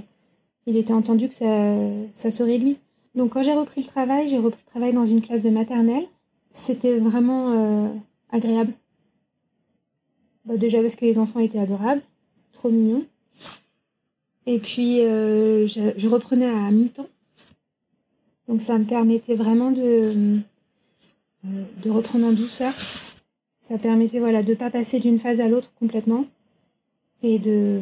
Speaker 2: il était entendu que ça, ça serait lui. Donc quand j'ai repris le travail, j'ai repris le travail dans une classe de maternelle. C'était vraiment euh, agréable. Déjà parce que les enfants étaient adorables, trop mignons. Et puis euh, je reprenais à mi-temps. Donc ça me permettait vraiment de de reprendre en douceur. Ça permettait voilà, de ne pas passer d'une phase à l'autre complètement et de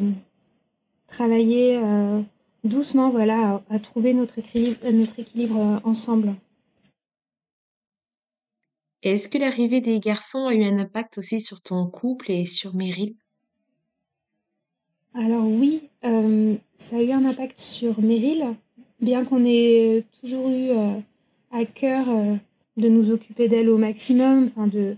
Speaker 2: travailler euh, doucement voilà, à, trouver notre équilibre, notre équilibre euh, ensemble.
Speaker 1: Est-ce que l'arrivée des garçons a eu un impact aussi sur ton couple et sur Meryl?
Speaker 2: Alors oui, euh, ça a eu un impact sur Meryl, bien qu'on ait toujours eu à cœur de nous occuper d'elle au maximum, enfin de,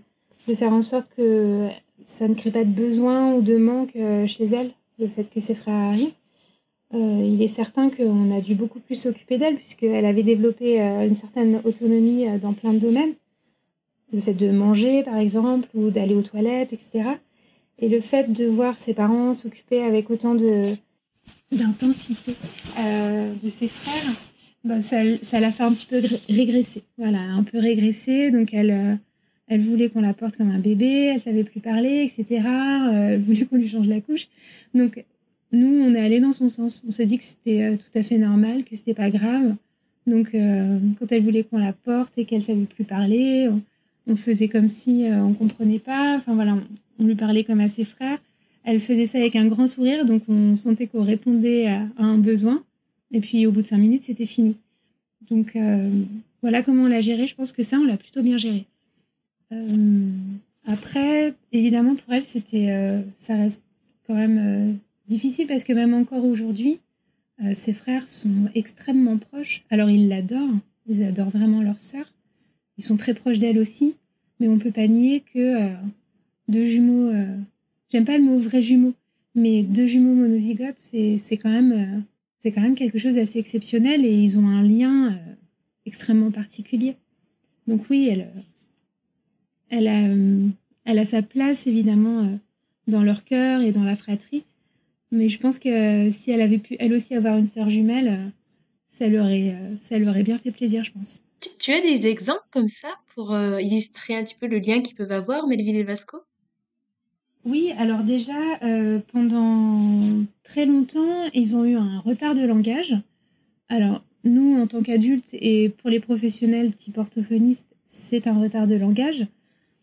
Speaker 2: faire en sorte que ça ne crée pas de besoin ou de manque euh, chez elle, le fait que ses frères arrivent. Euh, il est certain qu'on a dû beaucoup plus s'occuper d'elle puisqu'elle avait développé euh, une certaine autonomie dans plein de domaines. Le fait de manger, par exemple, ou d'aller aux toilettes, etc. Et le fait de voir ses parents s'occuper avec autant de d'intensité de ses frères, bah, ça, l'a fait un petit peu régresser. Voilà, un peu régresser. Donc, elle, euh, elle voulait qu'on la porte comme un bébé, elle savait plus parler, etc. Euh, elle voulait qu'on lui change la couche. Donc, nous, on est allé dans son sens. On s'est dit que c'était euh, tout à fait normal, que c'était pas grave. Donc, quand elle voulait qu'on la porte et qu'elle savait plus parler, on, faisait comme si on comprenait pas. Enfin, voilà, on, lui parlait comme à ses frères. Elle faisait ça avec un grand sourire, donc on sentait qu'on répondait à un besoin. Et puis au bout de cinq minutes, c'était fini. Donc euh, voilà comment on l'a géré. Je pense que ça, on l'a plutôt bien géré. Euh, après, évidemment, pour elle, c'était, euh, ça reste quand même difficile parce que même encore aujourd'hui, ses frères sont extrêmement proches. Alors ils l'adorent, ils adorent vraiment leur sœur. Ils sont très proches d'elle aussi, mais on peut pas nier que deux jumeaux, j'aime pas le mot vrai jumeau, mais deux jumeaux monozygotes, c'est, quand même c'est quand même quelque chose d'assez exceptionnel et ils ont un lien euh, extrêmement particulier. Donc oui, elle, euh, elle, a, euh, elle a sa place évidemment dans leur cœur et dans la fratrie. Mais je pense que si elle avait pu elle aussi avoir une sœur jumelle, ça leur, aurait, ça leur bien fait plaisir, je pense.
Speaker 1: Tu, as des exemples comme ça pour illustrer un petit peu le lien qu'ils peuvent avoir, Melville et Vasco?
Speaker 2: Oui, alors déjà, euh, pendant très longtemps, ils ont eu un retard de langage. Alors, nous, en tant qu'adultes et pour les professionnels type orthophonistes, c'est un retard de langage.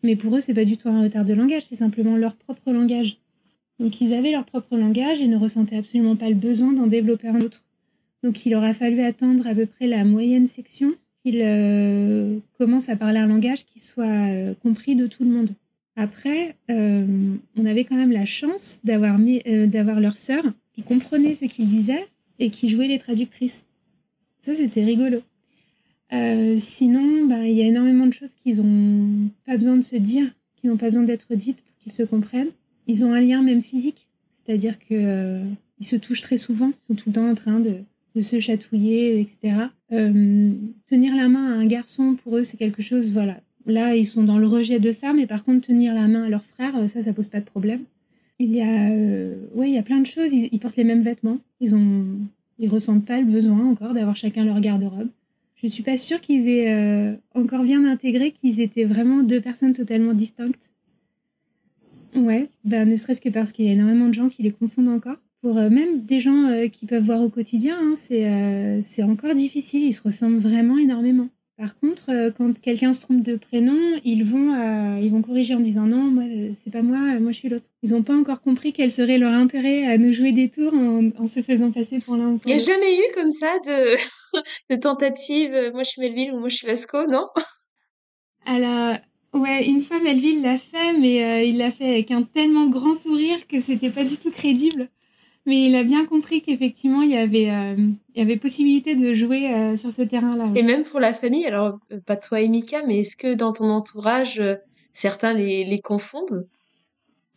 Speaker 2: Mais pour eux, c'est pas du tout un retard de langage, c'est simplement leur propre langage. Donc, ils avaient leur propre langage et ne ressentaient absolument pas le besoin d'en développer un autre. Donc, il aura fallu attendre à peu près la moyenne section qu'ils euh, commencent à parler un langage qui soit euh, compris de tout le monde. Après, euh, on avait quand même la chance d'avoir euh, d'avoir leur sœur qui comprenait ce qu'ils disaient et qui jouait les traductrices. Ça, c'était rigolo. Euh, sinon, bah, il y a énormément de choses qu'ils n'ont pas besoin de se dire, qui n'ont pas besoin d'être dites pour qu'ils se comprennent. Ils ont un lien même physique, c'est-à-dire qu'ils ils se touchent très souvent, ils sont tout le temps en train de, de se chatouiller, etc. tenir la main à un garçon, pour eux, c'est quelque chose, voilà, Là, ils sont dans le rejet de ça, mais par contre, tenir la main à leur frère, euh, ça, ça pose pas de problème. Il y a, euh, il y a plein de choses. Ils, portent les mêmes vêtements. Ils ont, ils ressentent pas le besoin encore d'avoir chacun leur garde-robe. Je suis pas sûre qu'ils aient euh, encore bien intégré qu'ils étaient vraiment deux personnes totalement distinctes. Ouais, ben ne serait-ce que parce qu'il y a énormément de gens qui les confondent encore. Pour même des gens qui peuvent voir au quotidien, hein, c'est encore difficile. Ils se ressemblent vraiment énormément. Par contre, euh, quand quelqu'un se trompe de prénom, ils vont, euh, ils vont corriger en disant non, moi, c'est pas moi, moi je suis l'autre. Ils n'ont pas encore compris quel serait leur intérêt à nous jouer des tours en, se faisant passer pour l'un ou
Speaker 1: pour l'autre. Il n'y a jamais eu comme ça de, de tentative, euh, moi je suis Melville ou moi je suis Vasco, non?
Speaker 2: Alors, ouais, une fois Melville l'a fait, mais il l'a fait avec un tellement grand sourire que c'était pas du tout crédible. Mais il a bien compris qu'effectivement, il y avait, euh, il y avait possibilité de jouer euh, sur ce terrain-là.
Speaker 1: Et même pour la famille, alors euh, pas toi et Mika, mais est-ce que dans ton entourage, certains les, les confondent?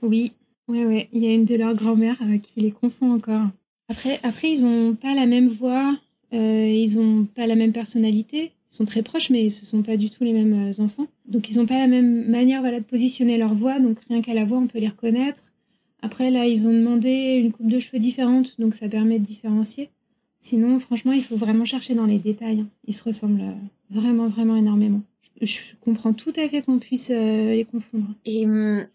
Speaker 2: Oui, ouais, ouais. Il y a une de leurs grand-mères qui les confond encore. Après, après ils n'ont pas la même voix, ils n'ont pas la même personnalité. sont très proches, mais ce sont pas du tout les mêmes enfants. Donc ils n'ont pas la même manière voilà, de positionner leur voix, donc rien qu'à la voix, on peut les reconnaître. Après, là, ils ont demandé une coupe de cheveux différente, donc ça permet de différencier. Sinon, franchement, il faut vraiment chercher dans les détails. Hein. Ils se ressemblent euh, vraiment, vraiment énormément. Je, comprends tout à fait qu'on puisse euh, les confondre.
Speaker 1: Et hum,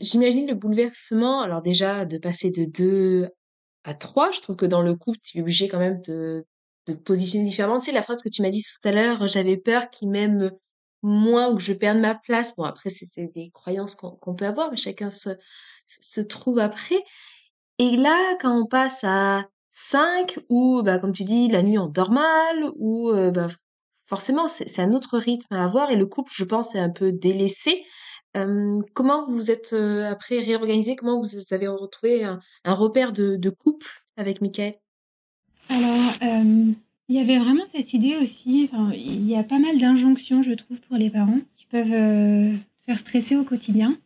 Speaker 1: j'imagine le bouleversement, alors déjà, de passer de deux à trois, je trouve que dans le couple, tu es obligé quand même de, de te positionner différemment. Tu sais, la phrase que tu m'as dit tout à l'heure, j'avais peur qu'il m'aime moins ou que je perde ma place. Bon, après, c'est des croyances qu'on peut avoir, mais chacun se, se trouve après. Et là, quand on passe à 5, ou bah, comme tu dis, la nuit on dort mal, ou euh, bah, forcément c'est un autre rythme à avoir, et le couple, je pense, est un peu délaissé. comment vous êtes euh, après réorganisé Comment vous avez retrouvé un, repère de, couple avec Michael?
Speaker 2: Alors, il y avait vraiment cette idée aussi, il y a pas mal d'injonctions, je trouve, pour les parents qui peuvent euh, faire stresser au quotidien.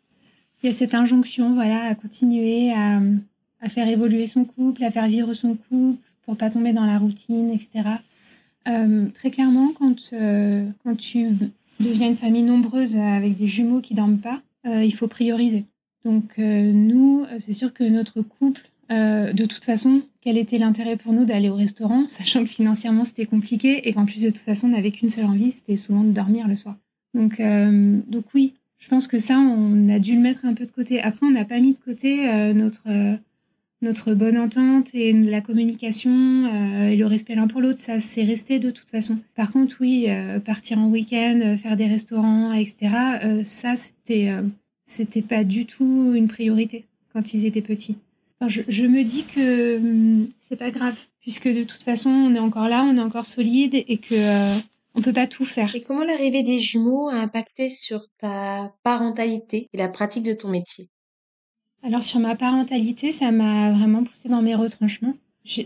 Speaker 2: Il y a cette injonction, voilà, à continuer à, faire évoluer son couple, à faire vivre son couple pour pas tomber dans la routine, etc. Euh, très clairement, quand, quand tu deviens une famille nombreuse avec des jumeaux qui dorment pas, il faut prioriser. Donc nous, c'est sûr que notre couple euh, de toute façon, quel était l'intérêt pour nous d'aller au restaurant, sachant que financièrement c'était compliqué et qu'en plus de toute façon on n'avait qu'une seule envie, c'était souvent de dormir le soir. Donc, euh, donc oui, je pense que ça, on a dû le mettre un peu de côté. Après, on n'a pas mis de côté euh, notre, notre bonne entente et la communication et le respect l'un pour l'autre. Ça, c'est resté de toute façon. Par contre, oui, partir en week-end, faire des restaurants, etc., ça, c'était, c'était pas du tout une priorité quand ils étaient petits je, me dis que hum, c'est pas grave, puisque de toute façon, on est encore là, on est encore solide et que euh, on peut pas tout faire.
Speaker 1: Et comment l'arrivée des jumeaux a impacté sur ta parentalité et la pratique de ton métier?
Speaker 2: Alors sur ma parentalité, ça m'a vraiment poussé dans mes retranchements.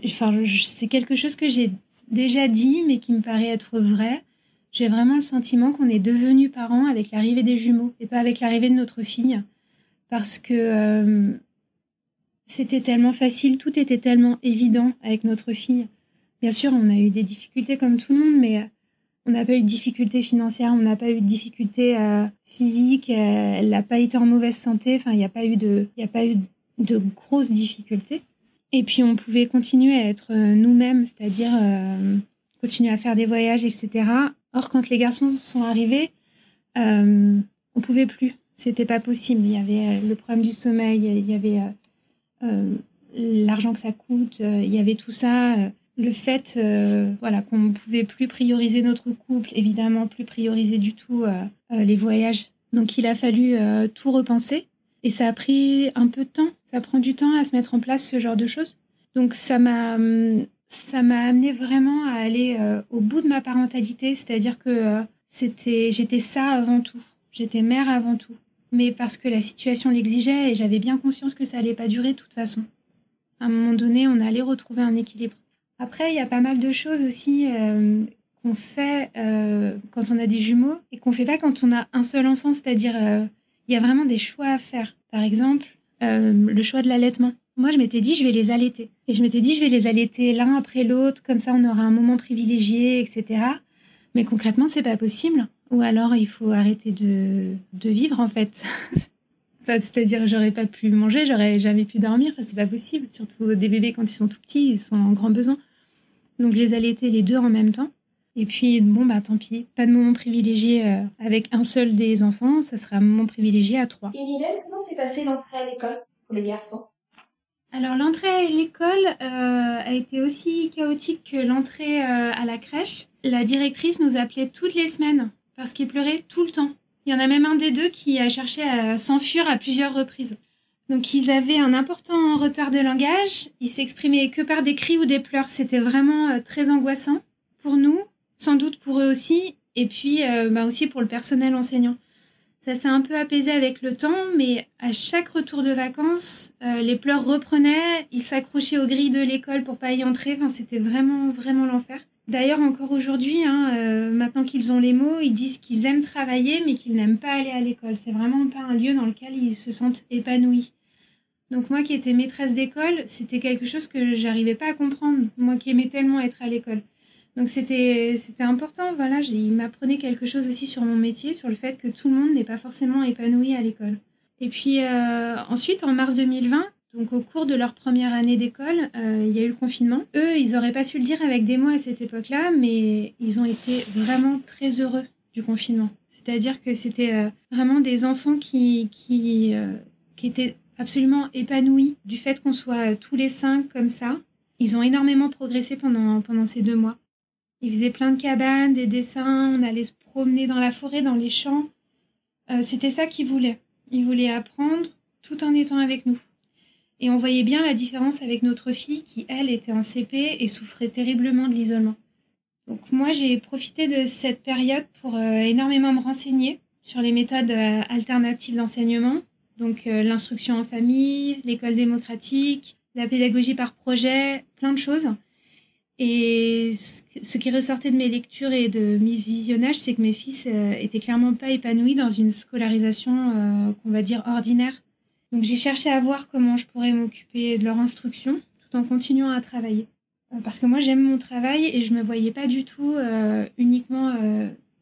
Speaker 2: Enfin, c'est quelque chose que j'ai déjà dit, mais qui me paraît être vrai. J'ai vraiment le sentiment qu'on est devenus parents avec l'arrivée des jumeaux et pas avec l'arrivée de notre fille, parce que euh, c'était tellement facile, tout était tellement évident avec notre fille. Bien sûr, on a eu des difficultés comme tout le monde, mais on n'a pas eu de difficultés financières, on n'a pas eu de difficultés euh, physiques, euh, elle n'a pas été en mauvaise santé, enfin, il n'y a, pas eu de, a pas eu de grosses difficultés. Et puis, on pouvait continuer à être nous-mêmes, c'est-à-dire continuer à faire des voyages, etc. Or, quand les garçons sont arrivés, on pouvait plus. C'était pas possible. Il y avait le problème du sommeil, il y avait euh, l'argent que ça coûte, euh, il y avait tout ça euh, le fait voilà qu'on ne pouvait plus prioriser notre couple, évidemment plus prioriser du tout les voyages. Donc il a fallu tout repenser et ça a pris un peu de temps. Ça prend du temps à se mettre en place ce genre de choses. Donc ça m'a ça m'a amené vraiment à aller au bout de ma parentalité, c'est-à-dire que c'était j'étais ça avant tout. J'étais mère avant tout mais parce que la situation l'exigeait et j'avais bien conscience que ça allait pas durer de toute façon. À un moment donné, on allait retrouver un équilibre. Après, il y a pas mal de choses aussi euh, qu'on fait euh, quand on a des jumeaux et qu'on fait pas quand on a un seul enfant, c'est-à-dire euh, il y a vraiment des choix à faire. Par exemple, le choix de l'allaitement. Moi, je m'étais dit, je vais les allaiter. Et je m'étais dit, je vais les allaiter l'un après l'autre, comme ça on aura un moment privilégié, etc. Mais concrètement, c'est pas possible. Ou alors il faut arrêter de, de vivre en fait. C'est-à-dire j'aurais pas pu manger, j'aurais jamais pu dormir, enfin, c'est pas possible. Surtout des bébés quand ils sont tout petits, ils sont en grand besoin. Donc je les allaiter les deux en même temps. Et puis bon bah tant pis, pas de moment privilégié euh, avec un seul des enfants, ça sera un moment privilégié à trois.
Speaker 1: Et Mylène, comment s'est passée l'entrée à l'école pour les garçons?
Speaker 2: Alors l'entrée à l'école euh, a été aussi chaotique que l'entrée euh, à la crèche. La directrice nous appelait toutes les semaines parce qu'il pleurait tout le temps. Il y en a même un des deux qui a cherché à s'enfuir à plusieurs reprises. Donc ils avaient un important retard de langage, ils s'exprimaient que par des cris ou des pleurs. C'était vraiment euh, très angoissant pour nous, sans doute pour eux aussi, et puis euh, bah aussi pour le personnel enseignant. Ça s'est un peu apaisé avec le temps, mais à chaque retour de vacances, euh, les pleurs reprenaient, ils s'accrochaient aux grilles de l'école pour pas y entrer. Enfin, c'était vraiment, vraiment l'enfer. D'ailleurs, encore aujourd'hui, hein, maintenant qu'ils ont les mots, ils disent qu'ils aiment travailler, mais qu'ils n'aiment pas aller à l'école. C'est vraiment pas un lieu dans lequel ils se sentent épanouis. Donc moi qui étais maîtresse d'école, c'était quelque chose que j'arrivais pas à comprendre, moi qui aimais tellement être à l'école. Donc c'était important, voilà, il m'apprenait quelque chose aussi sur mon métier, sur le fait que tout le monde n'est pas forcément épanoui à l'école. Et puis euh, ensuite, en mars 2020, donc au cours de leur première année d'école, euh, il y a eu le confinement. Eux, ils n'auraient pas su le dire avec des mots à cette époque-là, mais ils ont été vraiment très heureux du confinement. C'est-à-dire que c'était euh, vraiment des enfants qui, qui, qui étaient absolument épanouis du fait qu'on soit tous les cinq comme ça. Ils ont énormément progressé pendant, pendant ces deux mois. Ils faisaient plein de cabanes, des dessins, on allait se promener dans la forêt, dans les champs. Euh, c'était ça qu'ils voulaient. Ils voulaient apprendre tout en étant avec nous. Et on voyait bien la différence avec notre fille qui, elle, était en CP et souffrait terriblement de l'isolement. Donc moi, j'ai profité de cette période pour euh, énormément me renseigner sur les méthodes euh, alternatives d'enseignement, donc l'instruction en famille, l'école démocratique, la pédagogie par projet, plein de choses. Et ce qui ressortait de mes lectures et de mes visionnages, c'est que mes fils euh, étaient clairement pas épanouis dans une scolarisation euh, qu'on va dire ordinaire. Donc j'ai cherché à voir comment je pourrais m'occuper de leur instruction tout en continuant à travailler. Euh, parce que moi j'aime mon travail et je me voyais pas du tout uniquement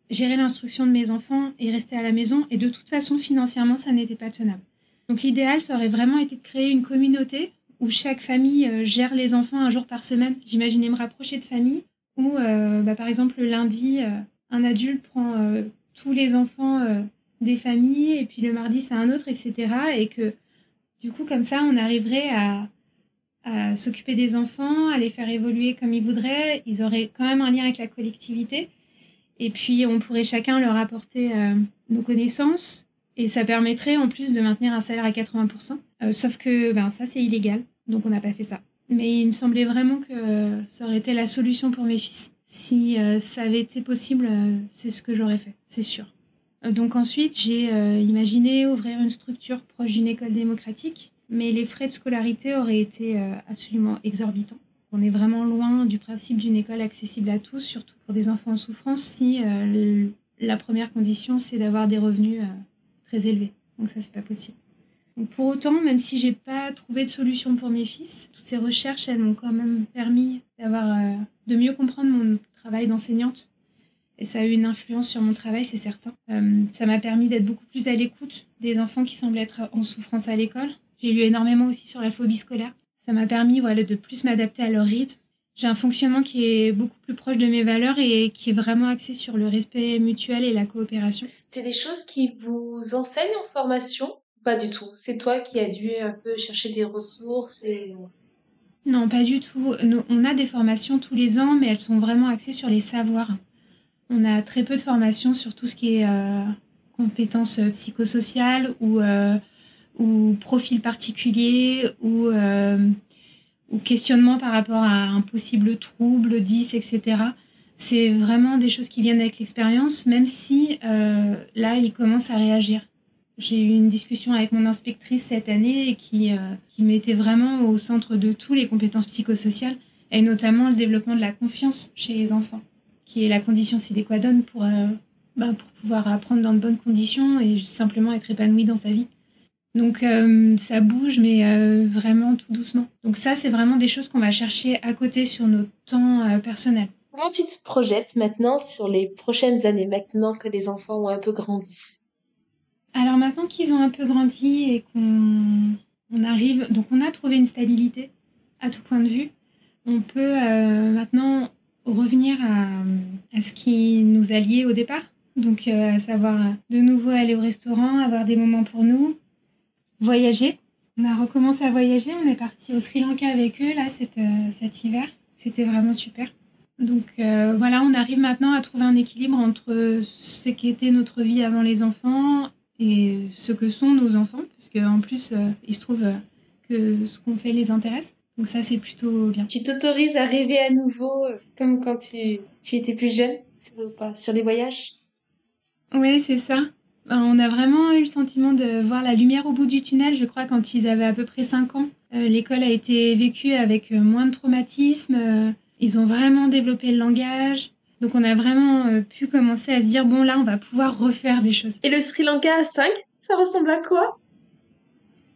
Speaker 2: gérer l'instruction de mes enfants et rester à la maison. Et de toute façon financièrement ça n'était pas tenable. Donc l'idéal ça aurait vraiment été de créer une communauté où chaque famille euh, gère les enfants un jour par semaine. J'imaginais me rapprocher de familles où, euh, bah, par exemple, le lundi, euh, un adulte prend tous les enfants des familles et puis le mardi, c'est un autre, etc. Et que, du coup, comme ça, on arriverait à, à s'occuper des enfants, à les faire évoluer comme ils voudraient. Ils auraient quand même un lien avec la collectivité. Et puis, on pourrait chacun leur apporter nos connaissances. Et ça permettrait en plus de maintenir un salaire à 80%. sauf que ben, ça, c'est illégal. Donc on n'a pas fait ça. Mais il me semblait vraiment que ça aurait été la solution pour mes fils. Si euh, ça avait été possible, euh, c'est ce que j'aurais fait, c'est sûr. Euh, donc ensuite, j'ai imaginé ouvrir une structure proche d'une école démocratique, mais les frais de scolarité auraient été absolument exorbitants. On est vraiment loin du principe d'une école accessible à tous, surtout pour des enfants en souffrance, si la première condition, c'est d'avoir des revenus très élevés. Donc ça, c'est pas possible pour autant, même si j'ai pas trouvé de solution pour mes fils, toutes ces recherches, elles m'ont quand même permis d'avoir, euh, de mieux comprendre mon travail d'enseignante. Et ça a eu une influence sur mon travail, c'est certain. Euh, ça m'a permis d'être beaucoup plus à l'écoute des enfants qui semblent être en souffrance à l'école. J'ai lu énormément aussi sur la phobie scolaire. Ça m'a permis voilà, de plus m'adapter à leur rythme. J'ai un fonctionnement qui est beaucoup plus proche de mes valeurs et qui est vraiment axé sur le respect mutuel et la coopération.
Speaker 1: C'est des choses qui vous enseignent en formation pas du tout? C'est toi qui as dû un peu chercher des ressources et...
Speaker 2: Non, pas du tout. Nous, on a des formations tous les ans, mais elles sont vraiment axées sur les savoirs. On a très peu de formations sur tout ce qui est euh, compétences euh, psychosociales ou, euh, ou profil particulier ou, ou questionnement par rapport à un possible trouble, 10, etc. C'est vraiment des choses qui viennent avec l'expérience, même si là, ils commencent à réagir. J'ai eu une discussion avec mon inspectrice cette année qui, euh, qui mettait vraiment au centre de tout les compétences psychosociales et notamment le développement de la confiance chez les enfants, qui est la condition sine qua non pour, euh, bah, pour pouvoir apprendre dans de bonnes conditions et simplement être épanoui dans sa vie. Donc euh, ça bouge, mais vraiment tout doucement. Donc ça, c'est vraiment des choses qu'on va chercher à côté sur nos temps personnels.
Speaker 1: Comment tu te projettes maintenant sur les prochaines années, maintenant que les enfants ont un peu grandi?
Speaker 2: Alors maintenant qu'ils ont un peu grandi et qu'on on arrive, donc on a trouvé une stabilité à tout point de vue, on peut euh, maintenant revenir à, ce qui nous a liés au départ. Donc euh, à savoir de nouveau aller au restaurant, avoir des moments pour nous, voyager. On a recommencé à voyager, on est parti au Sri Lanka avec eux là cet, euh, cet hiver. C'était vraiment super. Donc voilà, on arrive maintenant à trouver un équilibre entre ce qu'était notre vie avant les enfants et ce que sont nos enfants, parce qu'en plus, euh, il se trouve euh, que ce qu'on fait les intéresse. Donc ça, c'est plutôt bien.
Speaker 1: Tu t'autorises à rêver à nouveau, euh, comme quand tu, tu étais plus jeune, sur, pas, sur les voyages?
Speaker 2: Oui, c'est ça. Ben, on a vraiment eu le sentiment de voir la lumière au bout du tunnel, je crois, quand ils avaient à peu près 5 ans. L'école a été vécue avec moins de traumatisme. Ils ont vraiment développé le langage. Donc on a vraiment euh, pu commencer à se dire, bon là, on va pouvoir refaire des choses.
Speaker 1: Et le Sri Lanka à 5, ça ressemble à quoi?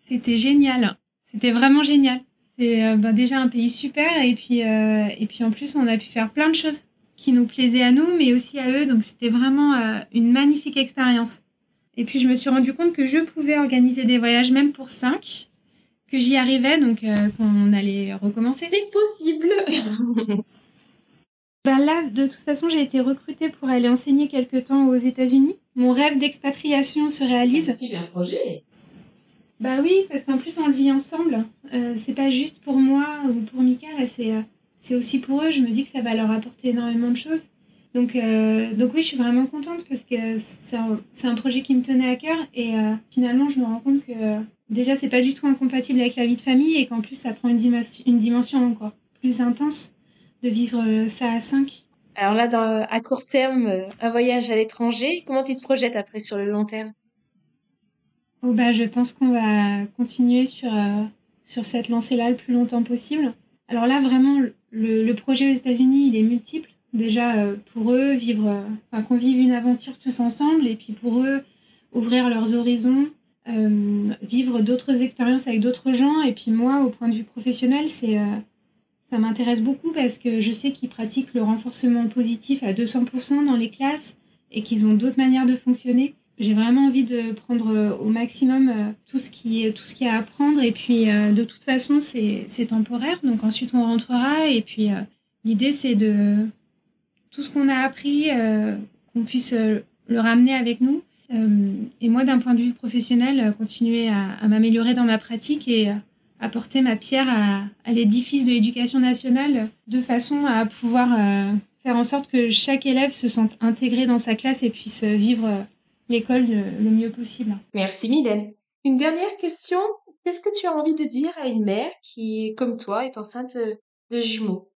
Speaker 2: C'était génial. C'était vraiment génial. C'est euh, ben, déjà un pays super et puis, euh, et puis en plus, on a pu faire plein de choses. qui nous plaisait à nous, mais aussi à eux. Donc c'était vraiment une magnifique expérience. Et puis je me suis rendu compte que je pouvais organiser des voyages même pour cinq, que j'y arrivais, donc qu'on allait recommencer.
Speaker 1: C'est possible
Speaker 2: Ben là, de toute façon, j'ai été recrutée pour aller enseigner quelque temps aux États-Unis. Mon rêve d'expatriation se réalise.
Speaker 1: C'est un projet.
Speaker 2: Bah oui, parce qu'en plus on le vit ensemble. Euh, c'est pas juste pour moi ou pour Mika, c'est euh, c'est aussi pour eux. Je me dis que ça va leur apporter énormément de choses. Donc euh, donc oui, je suis vraiment contente parce que c'est un, un, projet qui me tenait à cœur et euh, finalement je me rends compte que déjà c'est pas du tout incompatible avec la vie de famille et qu'en plus ça prend une dimension, une dimension encore plus intense de vivre ça à 5.
Speaker 1: Alors là, dans, à court terme, un voyage à l'étranger, comment tu te projettes après sur le long terme?
Speaker 2: Oh bah, Je pense qu'on va continuer sur, euh, sur cette lancée-là le plus longtemps possible. Alors là, vraiment, le, le projet aux États-Unis, il est multiple. Déjà, euh, pour eux, vivre, euh, enfin, qu'on vive une aventure tous ensemble, et puis pour eux, ouvrir leurs horizons, vivre d'autres expériences avec d'autres gens. Et puis moi, au point de vue professionnel, c'est ça m'intéresse beaucoup parce que je sais qu'ils pratiquent le renforcement positif à 200% dans les classes et qu'ils ont d'autres manières de fonctionner. J'ai vraiment envie de prendre euh, au maximum euh, tout ce qui est tout ce qu'il a à apprendre et puis euh, de toute façon c'est temporaire donc ensuite on rentrera et puis l'idée c'est de tout ce qu'on a appris qu'on puisse le ramener avec nous et moi d'un point de vue professionnel continuer à, à m'améliorer dans ma pratique et apporter ma pierre à, l'édifice de l'éducation nationale de façon à pouvoir euh, faire en sorte que chaque élève se sente intégré dans sa classe et puisse vivre euh, l'école le, mieux possible.
Speaker 1: Merci Mylène. Une dernière question. Qu'est-ce que tu as envie de dire à une mère qui, comme toi, est enceinte de jumeaux?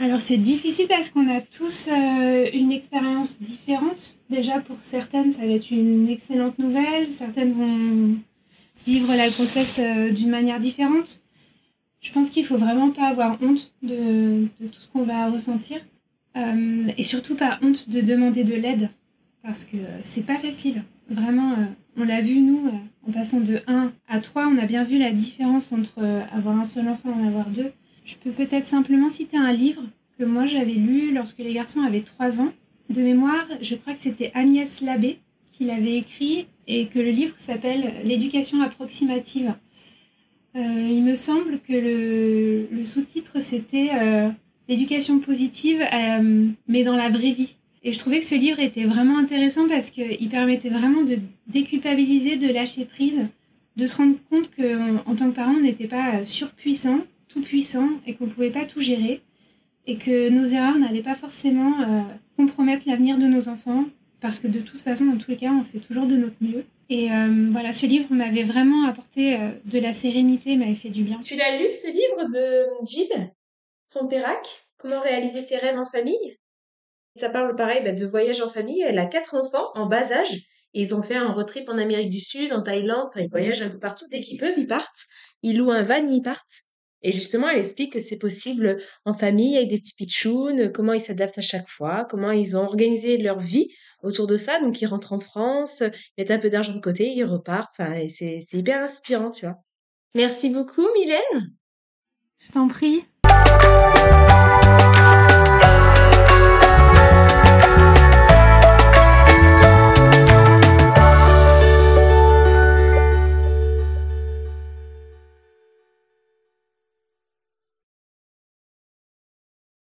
Speaker 2: Alors c'est difficile parce qu'on a tous euh, une expérience différente. Déjà pour certaines ça va être une excellente nouvelle, certaines vont vivre la grossesse euh, d'une manière différente. Je pense qu'il faut vraiment pas avoir honte de, tout ce qu'on va ressentir euh, et surtout pas honte de demander de l'aide parce que c'est pas facile. Vraiment, on l'a vu nous en passant de 1 à 3, on a bien vu la différence entre avoir un seul enfant et en avoir deux. Je peux peut-être simplement citer un livre que moi j'avais lu lorsque les garçons avaient 3 ans. De mémoire, je crois que c'était Agnès Labbé qu'il avait écrit et que le livre s'appelle L'éducation approximative. Euh, il me semble que le, sous-titre c'était euh, L'éducation positive, euh, mais dans la vraie vie. Et je trouvais que ce livre était vraiment intéressant parce qu'il permettait vraiment de déculpabiliser, de lâcher prise, de se rendre compte qu'en tant que parent, on n'était pas surpuissant, tout puissant, et qu'on ne pouvait pas tout gérer, et que nos erreurs n'allaient pas forcément compromettre l'avenir de nos enfants, parce que de toute façon, dans tous les cas, on fait toujours de notre mieux. Et euh, voilà, ce livre m'avait vraiment apporté euh, de la sérénité, m'avait fait du bien.
Speaker 1: Tu l'as lu, ce livre de Jill, son Pérac? Comment réaliser ses rêves en famille? Ça parle pareil bah, de voyage en famille. Elle a quatre enfants en bas âge. Et ils ont fait un road trip en Amérique du Sud, en Thaïlande. Ils voyagent un peu partout. Dès qu'ils peuvent, ils partent. Ils louent un van, ils partent. Et justement, elle explique que c'est possible en famille avec des petits pitchouns, comment ils s'adaptent à chaque fois, comment ils ont organisé leur vie autour de ça. Donc, ils rentrent en France, mettent un peu d'argent de côté, ils repartent. Enfin, c'est, c'est hyper inspirant, tu vois. Merci beaucoup, Mylène.
Speaker 2: Je t'en prie.